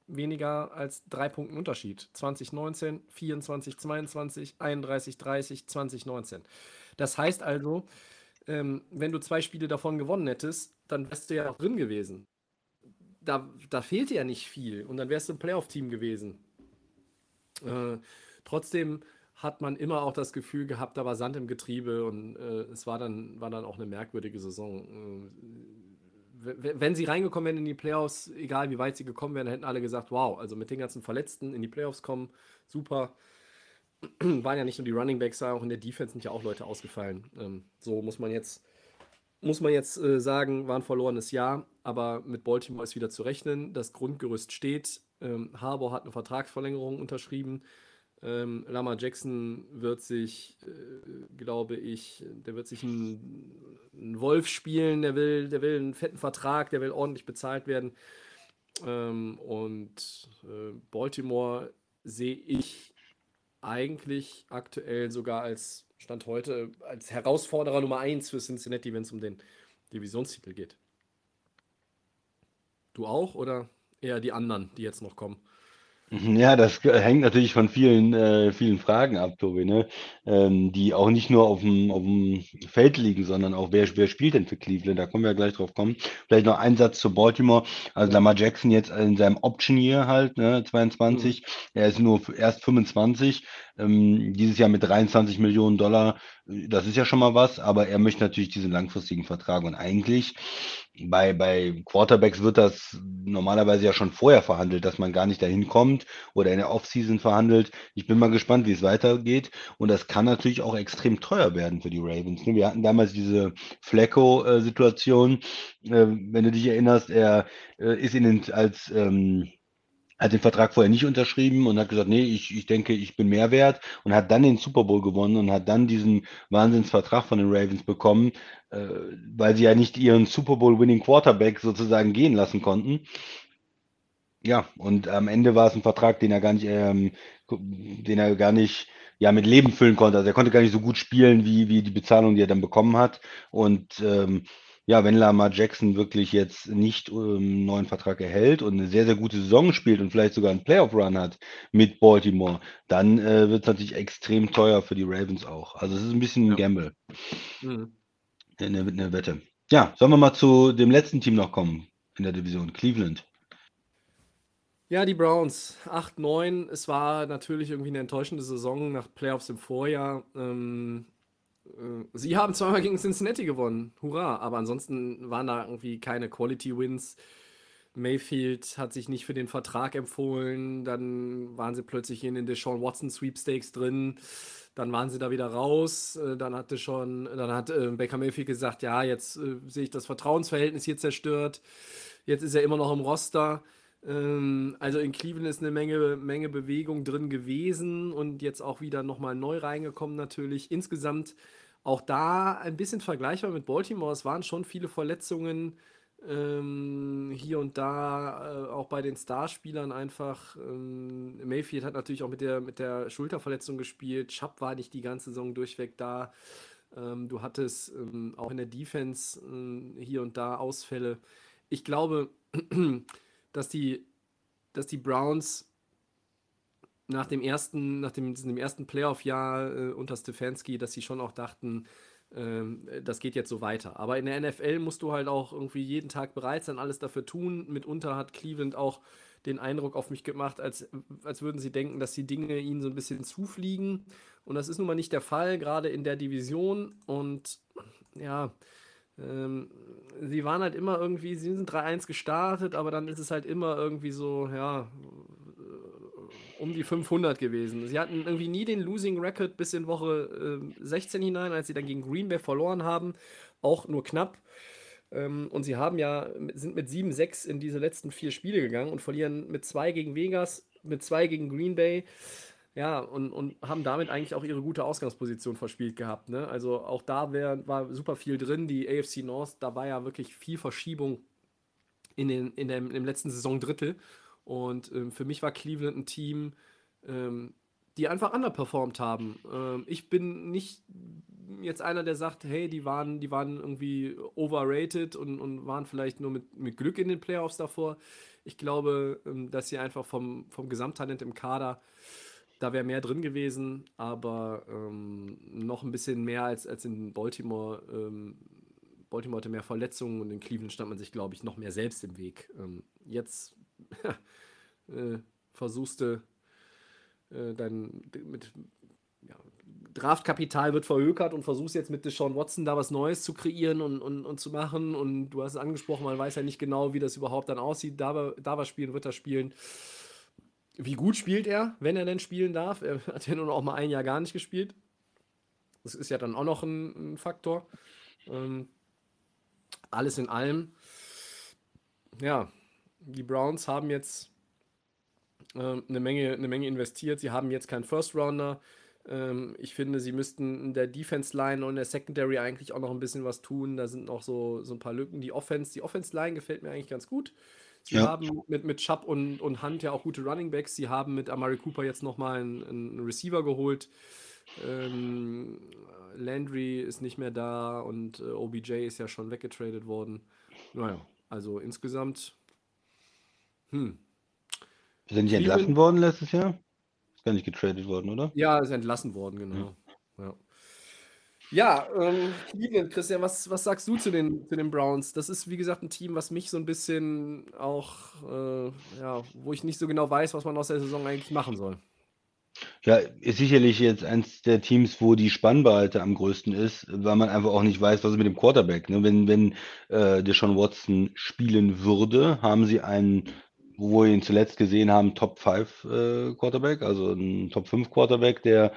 weniger als drei Punkten Unterschied. 2019, 24, 22, 31, 30, 2019. Das heißt also, ähm, wenn du zwei Spiele davon gewonnen hättest, dann wärst du ja auch drin gewesen da, da fehlte ja nicht viel und dann wärst du ein Playoff-Team gewesen. Äh, trotzdem hat man immer auch das Gefühl gehabt, da war Sand im Getriebe und äh, es war dann, war dann auch eine merkwürdige Saison. Äh, wenn sie reingekommen wären in die Playoffs, egal wie weit sie gekommen wären, hätten alle gesagt, wow, also mit den ganzen Verletzten in die Playoffs kommen, super. waren ja nicht nur die Running Backs, auch in der Defense sind ja auch Leute ausgefallen. Ähm, so muss man jetzt, muss man jetzt äh, sagen, war ein verlorenes Jahr, aber mit Baltimore ist wieder zu rechnen. Das Grundgerüst steht. Ähm, Harbour hat eine Vertragsverlängerung unterschrieben. Ähm, Lama Jackson wird sich, äh, glaube ich, der wird sich einen Wolf spielen, der will, der will einen fetten Vertrag, der will ordentlich bezahlt werden. Ähm, und äh, Baltimore sehe ich eigentlich aktuell sogar als Stand heute als Herausforderer Nummer 1 für Cincinnati, wenn es um den Divisionstitel geht. Du auch oder eher die anderen, die jetzt noch kommen? Mhm, ja, das hängt natürlich von vielen, äh, vielen Fragen ab, Tobi, ne? Ähm, die auch nicht nur auf dem Feld liegen, sondern auch, wer, wer spielt denn für Cleveland? Da können wir ja gleich drauf kommen. Vielleicht noch ein Satz zu Baltimore. Also Lamar Jackson jetzt in seinem Option Year halt, ne, 22. Mhm. Er ist nur erst 25. Ähm, dieses Jahr mit 23 Millionen Dollar. Das ist ja schon mal was, aber er möchte natürlich diesen langfristigen Vertrag. Und eigentlich bei, bei Quarterbacks wird das normalerweise ja schon vorher verhandelt, dass man gar nicht dahin kommt oder in der Offseason verhandelt. Ich bin mal gespannt, wie es weitergeht. Und das kann natürlich auch extrem teuer werden für die Ravens. Ne? Wir hatten damals diese Flecko-Situation. Äh, wenn du dich erinnerst, er äh, ist in den, als ähm, hat den Vertrag vorher nicht unterschrieben und hat gesagt, nee, ich, ich denke, ich bin mehr wert und hat dann den Super Bowl gewonnen und hat dann diesen Wahnsinnsvertrag von den Ravens bekommen, äh, weil sie ja nicht ihren Super Bowl Winning Quarterback sozusagen gehen lassen konnten. Ja, und am Ende war es ein Vertrag, den er gar nicht, ähm, den er gar nicht ja, mit Leben füllen konnte. Also er konnte gar nicht so gut spielen, wie, wie die Bezahlung, die er dann bekommen hat. Und ähm, ja, wenn Lamar Jackson wirklich jetzt nicht ähm, einen neuen Vertrag erhält und eine sehr, sehr gute Saison spielt und vielleicht sogar einen Playoff-Run hat mit Baltimore, dann äh, wird es natürlich extrem teuer für die Ravens auch. Also es ist ein bisschen ein ja. Gamble. Mhm. Eine, eine Wette. Ja, sollen wir mal zu dem letzten Team noch kommen in der Division, Cleveland. Ja, die Browns 8-9. Es war natürlich irgendwie eine enttäuschende Saison nach Playoffs im Vorjahr. Ähm, äh, sie haben zweimal gegen Cincinnati gewonnen. Hurra. Aber ansonsten waren da irgendwie keine Quality Wins. Mayfield hat sich nicht für den Vertrag empfohlen. Dann waren sie plötzlich in den Deshaun Watson Sweepstakes drin. Dann waren sie da wieder raus. Äh, dann hatte schon, dann hat äh, Baker Mayfield gesagt, ja, jetzt sehe ich das Vertrauensverhältnis hier zerstört. Jetzt ist er immer noch im Roster. Ähm, also in Cleveland ist eine Menge, Menge Bewegung drin gewesen und jetzt auch wieder nochmal neu reingekommen natürlich. Insgesamt auch da ein bisschen vergleichbar mit Baltimore. Es waren schon viele Verletzungen ähm, hier und da, äh, auch bei den Starspielern einfach. Ähm, Mayfield hat natürlich auch mit der, mit der Schulterverletzung gespielt. Schapp war nicht die ganze Saison durchweg da. Ähm, du hattest ähm, auch in der Defense ähm, hier und da Ausfälle. Ich glaube, dass die, dass die Browns nach dem ersten, nach dem, dem ersten Playoff-Jahr äh, unter Stefanski, dass sie schon auch dachten, ähm, das geht jetzt so weiter. Aber in der NFL musst du halt auch irgendwie jeden Tag bereit sein, alles dafür tun. Mitunter hat Cleveland auch den Eindruck auf mich gemacht, als, als würden sie denken, dass die Dinge ihnen so ein bisschen zufliegen. Und das ist nun mal nicht der Fall, gerade in der Division. Und ja, ähm, sie waren halt immer irgendwie, sie sind 3-1 gestartet, aber dann ist es halt immer irgendwie so, ja, äh, um die 500 gewesen. Sie hatten irgendwie nie den Losing Record bis in Woche äh, 16 hinein, als sie dann gegen Green Bay verloren haben, auch nur knapp. Ähm, und sie haben ja, sind mit 7-6 in diese letzten vier Spiele gegangen und verlieren mit 2 gegen Vegas, mit 2 gegen Green Bay. Ja, und, und haben damit eigentlich auch ihre gute Ausgangsposition verspielt gehabt. Ne? Also auch da wär, war super viel drin. Die AFC North, da war ja wirklich viel Verschiebung in, den, in dem, im letzten Saisondrittel. Und ähm, für mich war Cleveland ein Team, ähm, die einfach underperformed haben. Ähm, ich bin nicht jetzt einer, der sagt, hey, die waren, die waren irgendwie overrated und, und waren vielleicht nur mit, mit Glück in den Playoffs davor. Ich glaube, ähm, dass sie einfach vom, vom Gesamttalent im Kader da wäre mehr drin gewesen, aber ähm, noch ein bisschen mehr als, als in Baltimore. Ähm, Baltimore hatte mehr Verletzungen und in Cleveland stand man sich, glaube ich, noch mehr selbst im Weg. Ähm, jetzt äh, versuchst du äh, dann mit ja, Draftkapital wird verhökert und versuchst jetzt mit Deshaun Watson da was Neues zu kreieren und, und, und zu machen. Und du hast es angesprochen, man weiß ja nicht genau, wie das überhaupt dann aussieht. Da, da was spielen, wird er spielen. Wie gut spielt er, wenn er denn spielen darf? Er hat ja nun auch mal ein Jahr gar nicht gespielt. Das ist ja dann auch noch ein, ein Faktor. Ähm, alles in allem, ja, die Browns haben jetzt äh, eine, Menge, eine Menge investiert. Sie haben jetzt keinen First Rounder. Ähm, ich finde, sie müssten in der Defense Line und in der Secondary eigentlich auch noch ein bisschen was tun. Da sind noch so, so ein paar Lücken. Die Offense, die Offense Line gefällt mir eigentlich ganz gut. Sie ja. haben mit, mit Chubb und, und Hunt ja auch gute Running Backs. Sie haben mit Amari Cooper jetzt nochmal einen, einen Receiver geholt. Ähm, Landry ist nicht mehr da und äh, OBJ ist ja schon weggetradet worden. Naja, also insgesamt. Hm. Er nicht entlassen worden letztes Jahr? Ist gar nicht getradet worden, oder? Ja, ist entlassen worden, genau. Ja. ja. Ja, ähm, Christian, was, was sagst du zu den, zu den Browns? Das ist, wie gesagt, ein Team, was mich so ein bisschen auch, äh, ja, wo ich nicht so genau weiß, was man aus der Saison eigentlich machen soll. Ja, ist sicherlich jetzt eins der Teams, wo die Spannbreite am größten ist, weil man einfach auch nicht weiß, was ist mit dem Quarterback. Ne? Wenn, wenn äh, Deshaun Watson spielen würde, haben sie einen wo wir ihn zuletzt gesehen haben, Top 5 äh, Quarterback, also ein Top 5 Quarterback, der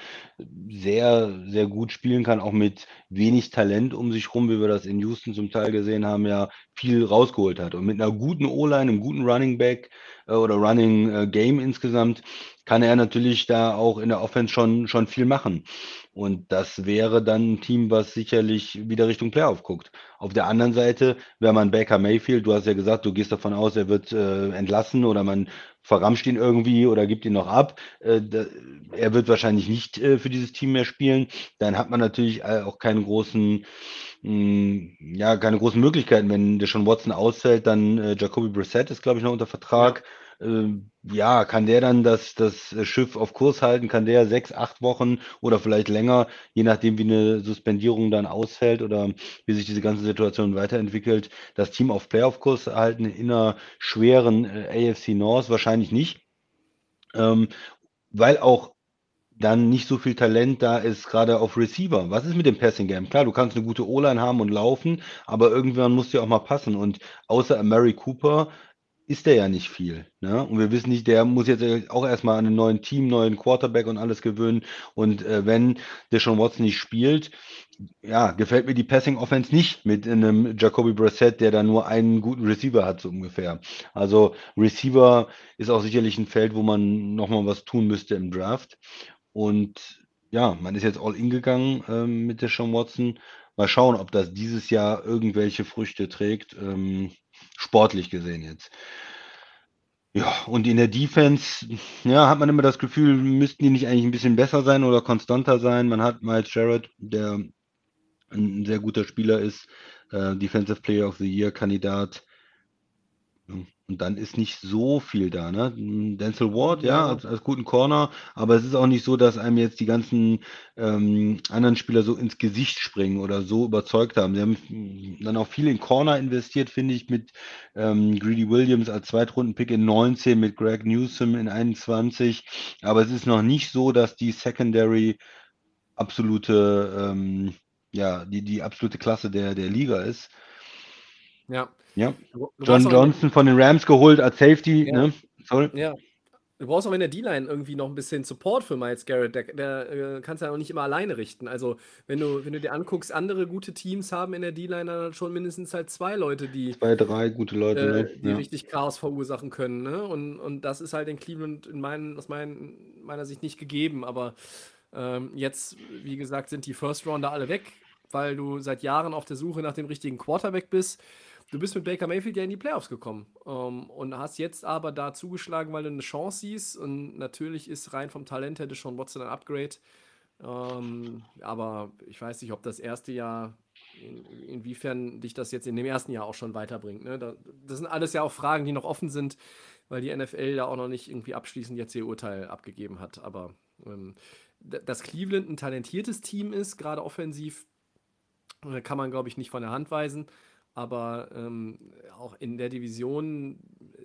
sehr, sehr gut spielen kann, auch mit wenig Talent um sich rum, wie wir das in Houston zum Teil gesehen haben, ja viel rausgeholt hat. Und mit einer guten O-Line, einem guten Running Back äh, oder Running äh, Game insgesamt, kann er natürlich da auch in der Offense schon, schon viel machen. Und das wäre dann ein Team, was sicherlich wieder Richtung Playoff guckt. Auf der anderen Seite, wenn man Baker Mayfield, du hast ja gesagt, du gehst davon aus, er wird äh, entlassen oder man verramscht ihn irgendwie oder gibt ihn noch ab. Äh, da, er wird wahrscheinlich nicht äh, für dieses Team mehr spielen. Dann hat man natürlich äh, auch keinen großen, mh, hm, ja, keine großen Möglichkeiten. Wenn der schon Watson ausfällt, dann äh, Jacoby Brissett ist, glaube ich, noch unter Vertrag. Ja ja, kann der dann das, das Schiff auf Kurs halten? Kann der sechs, acht Wochen oder vielleicht länger, je nachdem, wie eine Suspendierung dann ausfällt oder wie sich diese ganze Situation weiterentwickelt, das Team auf Playoff-Kurs halten in einer schweren äh, AFC North? Wahrscheinlich nicht. Ähm, weil auch dann nicht so viel Talent da ist, gerade auf Receiver. Was ist mit dem Passing Game? Klar, du kannst eine gute O-Line haben und laufen, aber irgendwann muss dir auch mal passen. Und außer Mary Cooper ist der ja nicht viel. Ne? Und wir wissen nicht, der muss jetzt auch erstmal an einen neuen Team, neuen Quarterback und alles gewöhnen. Und äh, wenn der schon Watson nicht spielt, ja, gefällt mir die Passing Offense nicht mit einem Jacoby Brissett, der da nur einen guten Receiver hat, so ungefähr. Also Receiver ist auch sicherlich ein Feld, wo man nochmal was tun müsste im Draft. Und ja, man ist jetzt all in gegangen ähm, mit der Sean Watson. Mal schauen, ob das dieses Jahr irgendwelche Früchte trägt. Ähm, sportlich gesehen jetzt. Ja, und in der Defense, ja, hat man immer das Gefühl, müssten die nicht eigentlich ein bisschen besser sein oder konstanter sein. Man hat Miles Jarrett, der ein sehr guter Spieler ist, äh, Defensive Player of the Year Kandidat. Und dann ist nicht so viel da, ne? Denzel Ward, ja, ja als, als, guten Corner, aber es ist auch nicht so, dass einem jetzt die ganzen ähm, anderen Spieler so ins Gesicht springen oder so überzeugt haben. Sie haben dann auch viel in Corner investiert, finde ich, mit ähm, Greedy Williams als Zweitrunden-Pick in 19, mit Greg Newsom in 21. Aber es ist noch nicht so, dass die Secondary absolute, ähm, ja, die, die absolute Klasse der, der Liga ist. Ja. Ja. John Johnson von den Rams geholt als Safety, ja. ne? Sorry. Ja. Du brauchst auch in der D-Line irgendwie noch ein bisschen Support für Miles Garrett. Der, der äh, kannst ja auch nicht immer alleine richten. Also, wenn du, wenn du dir anguckst, andere gute Teams haben in der D-Line dann schon mindestens halt zwei Leute, die. Zwei, drei gute Leute, äh, ne? Die ja. richtig Chaos verursachen können. Ne? Und, und das ist halt in Cleveland in meinen, aus mein, meiner Sicht nicht gegeben. Aber ähm, jetzt, wie gesagt, sind die First Rounder alle weg, weil du seit Jahren auf der Suche nach dem richtigen Quarterback bist. Du bist mit Baker Mayfield ja in die Playoffs gekommen ähm, und hast jetzt aber da zugeschlagen, weil du eine Chance siehst. Und natürlich ist rein vom Talent hätte schon Watson ein Upgrade. Ähm, aber ich weiß nicht, ob das erste Jahr, in, inwiefern dich das jetzt in dem ersten Jahr auch schon weiterbringt. Ne? Da, das sind alles ja auch Fragen, die noch offen sind, weil die NFL ja auch noch nicht irgendwie abschließend jetzt ihr Urteil abgegeben hat. Aber ähm, dass Cleveland ein talentiertes Team ist, gerade offensiv, äh, kann man, glaube ich, nicht von der Hand weisen aber ähm, auch in der Division,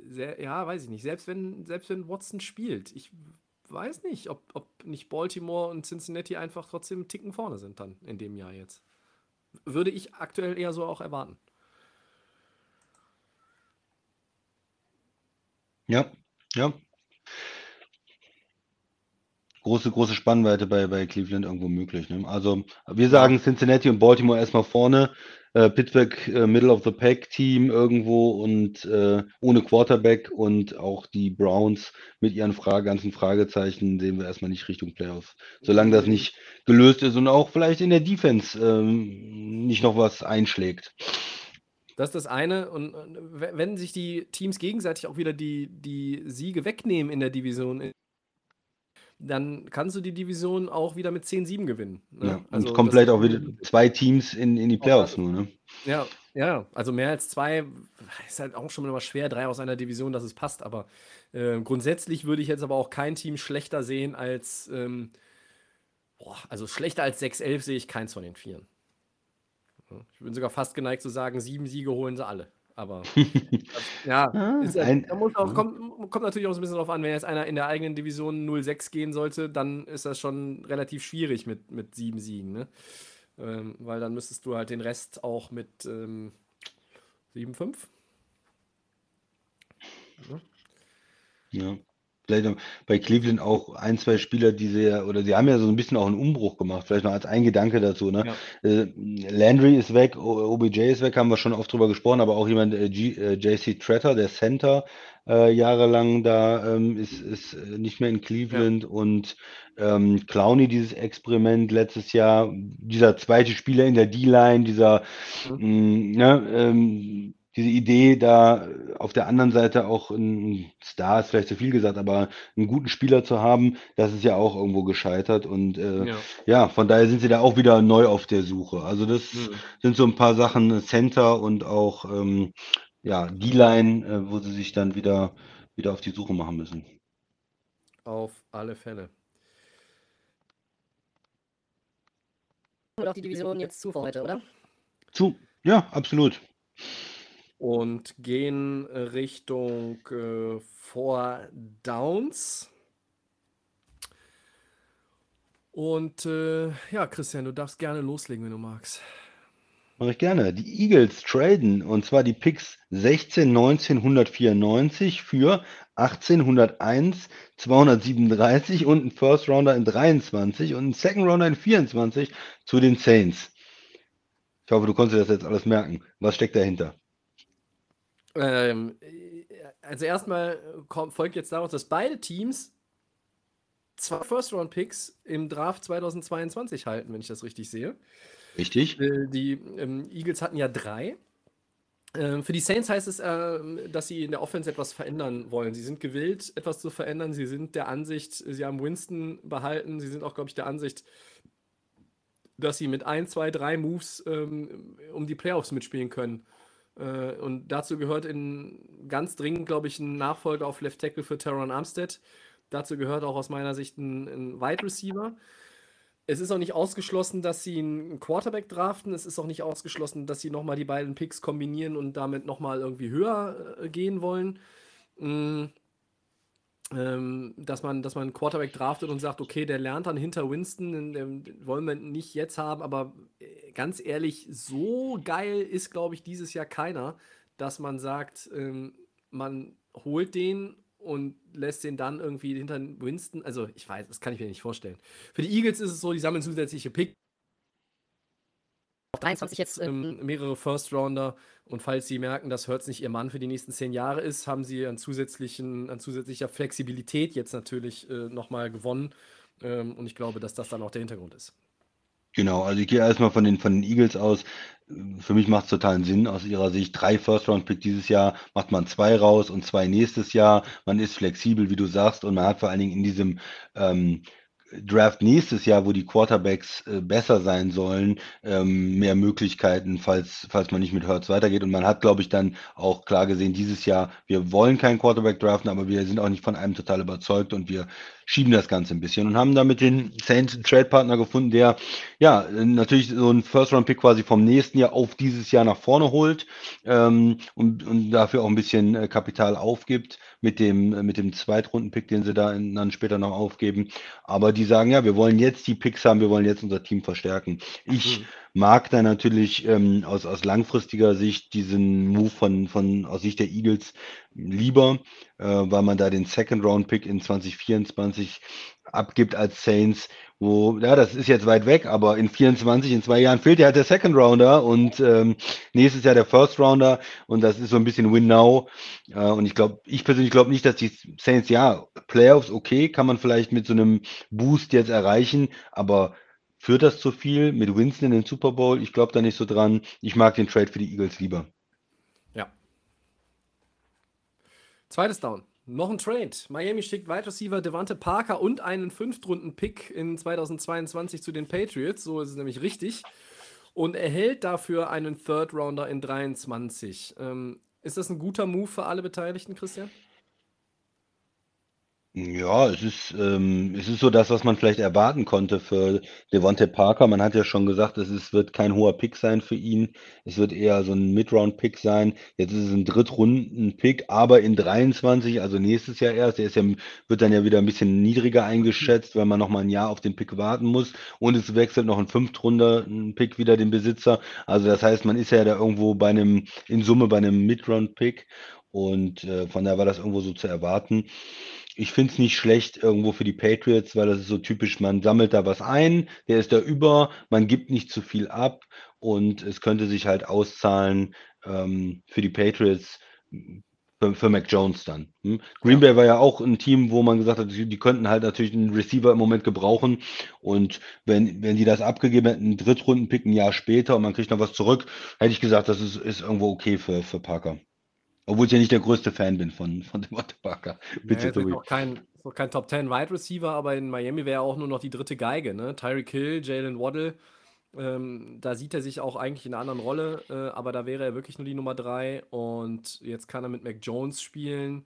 sehr, ja, weiß ich nicht, selbst wenn, selbst wenn Watson spielt, ich weiß nicht, ob, ob nicht Baltimore und Cincinnati einfach trotzdem einen Ticken vorne sind dann in dem Jahr jetzt. Würde ich aktuell eher so auch erwarten. Ja, ja. große, große Spannweite bei, bei Cleveland irgendwo möglich. Ne? Also wir sagen Cincinnati und Baltimore erstmal vorne, äh, Pittsburgh äh, Middle of the Pack Team irgendwo und äh, ohne Quarterback und auch die Browns mit ihren Frage, ganzen Fragezeichen sehen wir erstmal nicht Richtung Playoffs. Solange das nicht gelöst ist und auch vielleicht in der Defense ähm, nicht noch was einschlägt. Das ist das eine. Und wenn sich die Teams gegenseitig auch wieder die, die Siege wegnehmen in der Division, dann kannst du die Division auch wieder mit 10-7 gewinnen. Ne? Ja, also und komplett auch wieder zwei Teams in, in die Playoffs nur, ne? Ja, ja, also mehr als zwei ist halt auch schon immer schwer, drei aus einer Division, dass es passt, aber äh, grundsätzlich würde ich jetzt aber auch kein Team schlechter sehen als, ähm, boah, also schlechter als 6-11 sehe ich keins von den Vieren. Ich bin sogar fast geneigt zu sagen, sieben Siege holen sie alle. Aber ja, ah, ist, ein, da muss auch, kommt, kommt, natürlich auch so ein bisschen drauf an, wenn jetzt einer in der eigenen Division 0-6 gehen sollte, dann ist das schon relativ schwierig mit, mit sieben Siegen. Ne? Ähm, weil dann müsstest du halt den Rest auch mit ähm, 7-5. Ja. ja vielleicht bei Cleveland auch ein, zwei Spieler, die sehr, oder sie haben ja so ein bisschen auch einen Umbruch gemacht, vielleicht noch als ein Gedanke dazu. Ne? Ja. Äh, Landry ist weg, OBJ ist weg, haben wir schon oft drüber gesprochen, aber auch jemand, äh, äh JC Tretter, der Center, äh, jahrelang da ähm, ist, ist äh, nicht mehr in Cleveland ja. und ähm, Clowney, dieses Experiment letztes Jahr, dieser zweite Spieler in der D-Line, dieser mhm. mh, mm, ne, ähm, diese Idee, da auf der anderen Seite auch ein Star ist vielleicht zu viel gesagt, aber einen guten Spieler zu haben, das ist ja auch irgendwo gescheitert. Und äh, ja. ja. von daher sind sie da auch wieder neu auf der Suche. Also das mhm. sind so ein paar Sachen, Center und auch ähm, ja, D-Line, äh, wo sie sich dann wieder, wieder auf die Suche machen müssen. Auf alle Fälle. Und auch die Division jetzt zu für heute, oder? Zu, ja, absolut und gehen Richtung äh, Four Downs. Und äh, ja, Christian, du darfst gerne loslegen, wenn du magst. Mache ich gerne. Die Eagles traden und zwar die Picks 16, 19, 194 für 1801, 237 und ein First Rounder in 23 und ein Second Rounder in 24 zu den Saints. Ich hoffe, du konntest das jetzt alles merken. Was steckt dahinter? Ähm, äh, also erstmal kommt, folgt jetzt daraus, dass beide Teams zwei First-Round-Picks im Draft 2022 halten, wenn ich das richtig sehe. Richtig. Äh, die ähm, Eagles hatten ja drei. Ähm, für die Saints heißt es, äh, dass sie in der Offense etwas verändern wollen. Sie sind gewillt, etwas zu verändern. Sie sind der Ansicht, sie haben Winston behalten. Sie sind auch, glaube ich, der Ansicht, dass sie mit ein, zwei, drei Moves ähm, um die Playoffs mitspielen können. Äh, und dazu gehört in ganz dringend, glaube ich, ein Nachfolger auf Left Tackle für Teron Armstead. Dazu gehört auch aus meiner Sicht ein, ein Wide Receiver. Es ist auch nicht ausgeschlossen, dass sie einen Quarterback draften. Es ist auch nicht ausgeschlossen, dass sie nochmal die beiden Picks kombinieren und damit nochmal irgendwie höher äh, gehen wollen. Mhm ähm, dass, man, dass man einen Quarterback draftet und sagt, okay, der lernt dann hinter Winston, den, wollen wir nicht jetzt haben, aber äh, ganz ehrlich, so geil ist, glaube ich, dieses Jahr keiner, dass man sagt, ähm, man holt den und lässt den dann irgendwie hinter Winston. Also, ich weiß, das kann ich mir nicht vorstellen. Für die Eagles ist es so, die sammeln zusätzliche Pick. Auf 23 jetzt. Ähm, mehrere First Rounder und falls Sie merken, dass Hertz nicht Ihr Mann für die nächsten zehn Jahre ist, haben Sie an, zusätzlichen, an zusätzlicher Flexibilität jetzt natürlich äh, nochmal gewonnen. Ähm, und ich glaube, dass das dann auch der Hintergrund ist. Genau, also ich gehe erstmal von den, von den Eagles aus. Für mich macht es totalen Sinn aus ihrer Sicht. Drei First-Round-Pick dieses Jahr, macht man zwei raus und zwei nächstes Jahr. Man ist flexibel, wie du sagst, und man hat vor allen Dingen in diesem ähm, Draft nächstes Jahr, wo die Quarterbacks äh, besser sein sollen, ähm, mehr Möglichkeiten, falls, falls man nicht mit Hurts weitergeht. Und man hat, glaube ich, dann auch klar gesehen, dieses Jahr, wir wollen keinen Quarterback draften, aber wir sind auch nicht von einem total überzeugt und wir schieben das Ganze ein bisschen und haben damit den Saints Trade-Partner gefunden, der ja natürlich so einen First-Round-Pick quasi vom nächsten Jahr auf dieses Jahr nach vorne holt ähm, und, und dafür auch ein bisschen äh, Kapital aufgibt mit dem, äh, mit dem Zweitrunden-Pick, den sie da in, dann später noch aufgeben. Aber die sagen, ja, wir wollen jetzt die Picks haben, wir wollen jetzt unser Team verstärken. Ich mhm. Mag da natürlich ähm, aus, aus langfristiger Sicht diesen Move von, von aus Sicht der Eagles lieber, äh, weil man da den Second-Round-Pick in 2024 abgibt als Saints, wo, ja, das ist jetzt weit weg, aber in 24, in zwei Jahren fehlt ja halt der Second Rounder und ähm, nächstes Jahr der First Rounder und das ist so ein bisschen Win Now. Äh, und ich glaube, ich persönlich glaube nicht, dass die Saints, ja, Playoffs, okay, kann man vielleicht mit so einem Boost jetzt erreichen, aber führt das zu viel mit Winston in den Super Bowl? Ich glaube da nicht so dran. Ich mag den Trade für die Eagles lieber. Ja. Zweites Down. Noch ein Trade. Miami schickt Wide Receiver Devante Parker und einen Fünftrunden-Pick in 2022 zu den Patriots. So ist es nämlich richtig. Und erhält dafür einen Third Rounder in 23. Ähm, ist das ein guter Move für alle Beteiligten, Christian? Ja, es ist, ähm, es ist so das, was man vielleicht erwarten konnte für Devontae Parker. Man hat ja schon gesagt, es ist, wird kein hoher Pick sein für ihn. Es wird eher so ein Mid-Round-Pick sein. Jetzt ist es ein Drittrunden-Pick, aber in 23, also nächstes Jahr erst. Der ist ja, wird dann ja wieder ein bisschen niedriger eingeschätzt, weil man noch mal ein Jahr auf den Pick warten muss. Und es wechselt noch ein Fünftrunder-Pick wieder den Besitzer. Also das heißt, man ist ja da irgendwo bei einem, in Summe bei einem Mid-Round-Pick. Und äh, von daher war das irgendwo so zu erwarten. Ich finde es nicht schlecht irgendwo für die Patriots, weil das ist so typisch, man sammelt da was ein, der ist da über, man gibt nicht zu viel ab und es könnte sich halt auszahlen ähm, für die Patriots für, für Mac Jones dann. Hm? Green Bay war ja auch ein Team, wo man gesagt hat, die, die könnten halt natürlich einen Receiver im Moment gebrauchen und wenn, wenn die das abgegeben hätten, einen Drittrunden-Pick ein Jahr später und man kriegt noch was zurück, hätte ich gesagt, das ist, ist irgendwo okay für, für Parker. Obwohl ich ja nicht der größte Fan bin von, von dem Parker. Bitte, ja, Tobi. Ist kein, noch kein Top 10 Wide Receiver, aber in Miami wäre auch nur noch die dritte Geige. Ne? Tyreek Hill, Jalen Waddle. Ähm, da sieht er sich auch eigentlich in einer anderen Rolle, äh, aber da wäre er wirklich nur die Nummer 3. Und jetzt kann er mit Mac Jones spielen.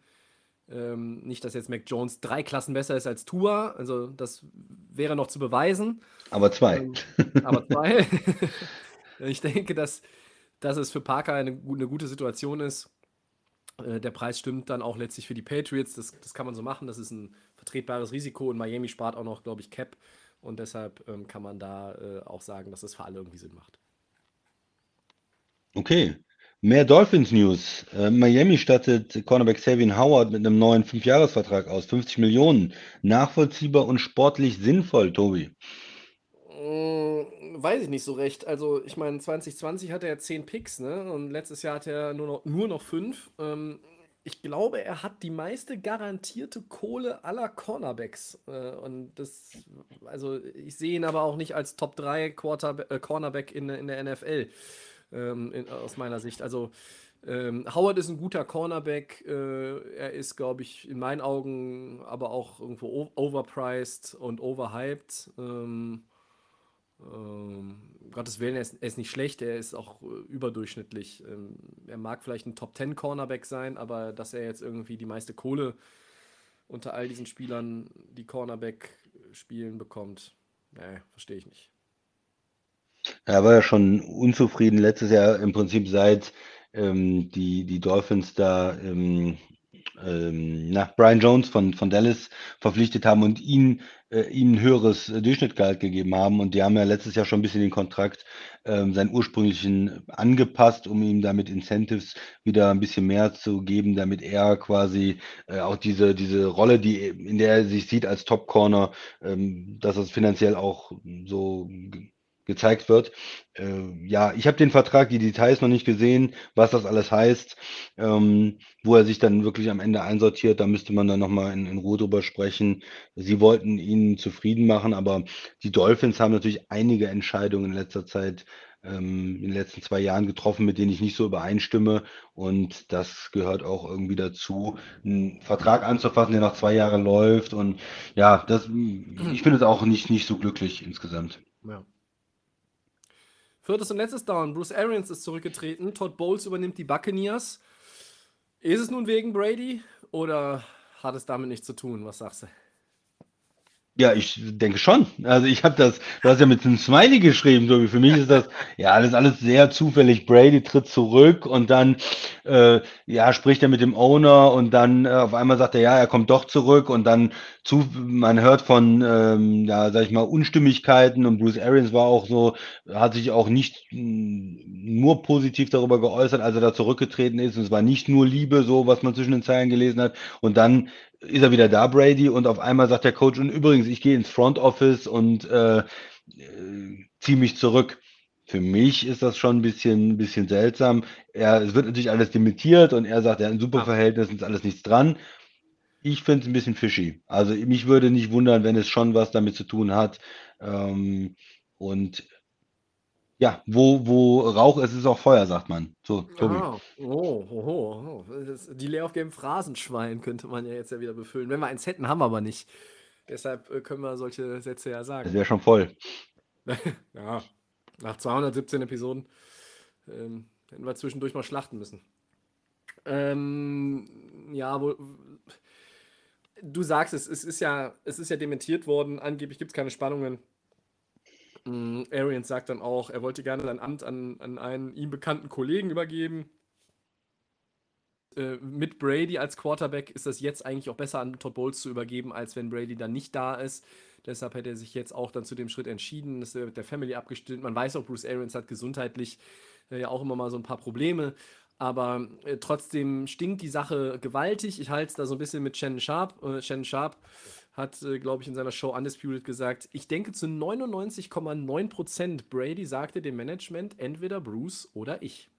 Ähm, nicht, dass jetzt Mac Jones drei Klassen besser ist als Tua, also das wäre noch zu beweisen. Aber zwei. Ähm, aber zwei. ich denke, dass, dass es für Parker eine, eine gute Situation ist. Äh, der Preis stimmt dann auch letztlich für die Patriots. Das, das kann man so machen. Das ist ein vertretbares Risiko und Miami spart auch noch, glaube ich, Cap. Und deshalb ähm, kann man da äh, auch sagen, dass das für alle irgendwie Sinn macht. Okay. Mehr Dolphins News. Äh, Miami stattet Cornerback Savian Howard mit einem neuen Fünfjahresvertrag aus. 50 Millionen. Nachvollziehbar und sportlich sinnvoll, Tobi. Hm, weiß ich nicht so recht. Also, ich meine, 2020 hatte er 10 Picks, ne? Und letztes Jahr hat er nur noch, nur noch 5. Ähm, ich glaube, er hat die meiste garantierte Kohle aller Cornerbacks. Äh, und das, also ich sehe ihn aber auch nicht als Top 3 Quarter, äh, Cornerback in, in der NFL. Ähm, in, aus meiner Sicht. Also ähm, Howard ist ein guter Cornerback. Äh, er ist, glaube ich, in meinen Augen aber auch irgendwo overpriced und overhyped. Ähm, ähm, Gottes Willen, er ist, er ist, nicht schlecht, er ist auch äh, überdurchschnittlich. Ähm, er mag vielleicht ein Top 10 Cornerback sein, aber dass er jetzt irgendwie die meiste Kohle unter all diesen Spielern, die Cornerback spielen, bekommt, nee, verstehe ich nicht. Er war ja schon unzufrieden letztes Jahr im Prinzip seit ähm, die, die Dolphins da ähm, ähm, nach Brian Jones von, von Dallas verpflichtet haben und ihn, äh, ihm ein höheres äh, Durchschnittgehalt gegeben haben. Und die haben ja letztes Jahr schon ein bisschen den Kontrakt, ähm, seinen ursprünglichen angepasst, um ihm damit Incentives wieder ein bisschen mehr zu geben, damit er quasi äh, auch diese, diese Rolle, die, in der er sich sieht als Top Corner, ähm, dass es finanziell auch so gezeigt wird. Äh, ja, ich habe den Vertrag, die Details noch nicht gesehen, was das alles heißt, ähm, wo er sich dann wirklich am Ende einsortiert. Da müsste man dann nochmal in, in Ruhe drüber sprechen. Sie wollten ihn zufrieden machen, aber die Dolphins haben natürlich einige Entscheidungen in letzter Zeit ähm, in den letzten zwei Jahren getroffen, mit denen ich nicht so übereinstimme. Und das gehört auch irgendwie dazu, einen Vertrag anzufassen, der nach zwei Jahren läuft. Und ja, das, ich finde es auch nicht, nicht so glücklich insgesamt. Ja. Viertes und letztes Down. Bruce Arians ist zurückgetreten. Todd Bowles übernimmt die Buccaneers. Ist es nun wegen Brady oder hat es damit nichts zu tun? Was sagst du? Ja, ich denke schon. Also ich habe das, du hast ja mit einem Smiley geschrieben, so wie für mich ist das, ja, ist alles sehr zufällig. Brady tritt zurück und dann, äh, ja, spricht er mit dem Owner und dann äh, auf einmal sagt er, ja, er kommt doch zurück und dann zu, man hört von, ähm, ja, sag ich mal, Unstimmigkeiten und Bruce Arians war auch so, hat sich auch nicht mh, hm, nur positiv darüber geäußert, als er da zurückgetreten ist und es war nicht nur Liebe, so was man zwischen den Zeilen gelesen hat und dann ist er wieder da, Brady, und auf einmal sagt der Coach, und übrigens, ich gehe ins Front Office und äh, äh, ziehe mich zurück. Für mich ist das schon ein bisschen, bisschen seltsam. Er, es wird natürlich alles dementiert und er sagt, er hat ein super Verhältnis, ist alles nichts dran. Ich finde es ein bisschen fishy. Also mich würde nicht wundern, wenn es schon was damit zu tun hat. Ähm, und ja, wo, wo Rauch ist, ist auch Feuer, sagt man. So, Tobi. Ah, oh, oh, oh. Das, die Game Phrasenschwein könnte man ja jetzt ja wieder befüllen. Wenn wir eins hätten, haben wir aber nicht. Deshalb äh, können wir solche Sätze ja sagen. Das wäre schon voll. ja, nach 217 Episoden ähm, hätten wir zwischendurch mal schlachten müssen. Ähm, ja, wo, du sagst es, es ist ja, es ist ja dementiert worden. Angeblich gibt es keine Spannungen. Mm, Arians sagt dann auch, er wollte gerne sein Amt an, an einen ihm bekannten Kollegen übergeben. Äh, mit Brady als Quarterback ist das jetzt eigentlich auch besser an Todd Bowles zu übergeben, als wenn Brady dann nicht da ist. Deshalb hätte er sich jetzt auch dann zu dem Schritt entschieden. Das wird der Family abgestimmt. Man weiß auch, Bruce Arians hat gesundheitlich äh, ja auch immer mal so ein paar Probleme. Aber äh, trotzdem stinkt die Sache gewaltig. Ich halte es da so ein bisschen mit Shannon Sharp. Äh, Shannon Sharp hat, äh, glaube ich, in seiner Show Undisputed gesagt, ich denke zu 99,9% Brady sagte dem Management entweder Bruce oder ich.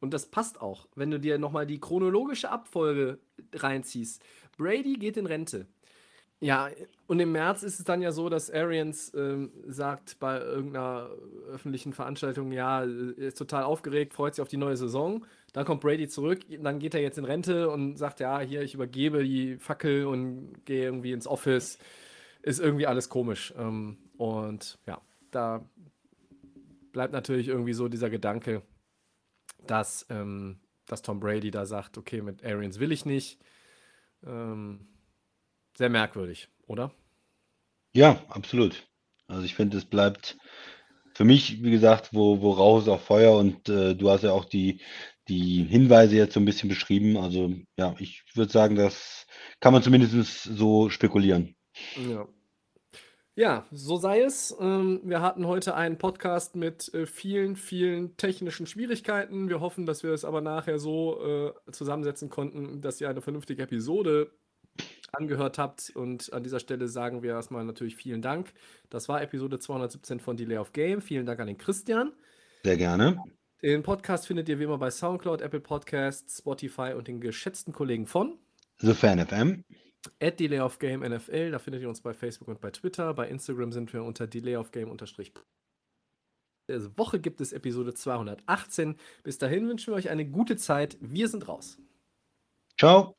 Und das passt auch, wenn du dir nochmal die chronologische Abfolge reinziehst. Brady geht in Rente. Ja, und im März ist es dann ja so, dass Arians ähm, sagt bei irgendeiner öffentlichen Veranstaltung, ja, er ist total aufgeregt, freut sich auf die neue Saison. Dann kommt Brady zurück, dann geht er jetzt in Rente und sagt, ja, hier, ich übergebe die Fackel und gehe irgendwie ins Office. Ist irgendwie alles komisch. Ähm, und ja, da bleibt natürlich irgendwie so dieser Gedanke, dass, ähm, dass Tom Brady da sagt, okay, mit Arians will ich nicht. Ähm, sehr merkwürdig, oder? Ja, absolut. Also ich finde, es bleibt für mich, wie gesagt, wo, wo Rauch ist auch Feuer und äh, du hast ja auch die, die Hinweise jetzt so ein bisschen beschrieben. Also ja, ich würde sagen, das kann man zumindest so spekulieren. Ja. Ja, so sei es. Ähm, wir hatten heute einen Podcast mit äh, vielen, vielen technischen Schwierigkeiten. Wir hoffen, dass wir es aber nachher so äh, zusammensetzen konnten, dass ihr eine vernünftige Episode angehört habt. Und an dieser Stelle sagen wir erstmal natürlich vielen Dank. Das war Episode 217 von Delay of Game. Vielen Dank an den Christian. Sehr gerne. Den Podcast findet ihr wie immer bei Soundcloud, Apple Podcasts, Spotify und den geschätzten Kollegen von The Fan FM. At Delay of Game NFL, da findet ihr uns bei Facebook und bei Twitter. Bei Instagram sind wir unter Delay of Game unterstrich. Diese Woche gibt es Episode 218. Bis dahin wünschen wir euch eine gute Zeit. Wir sind raus. Ciao.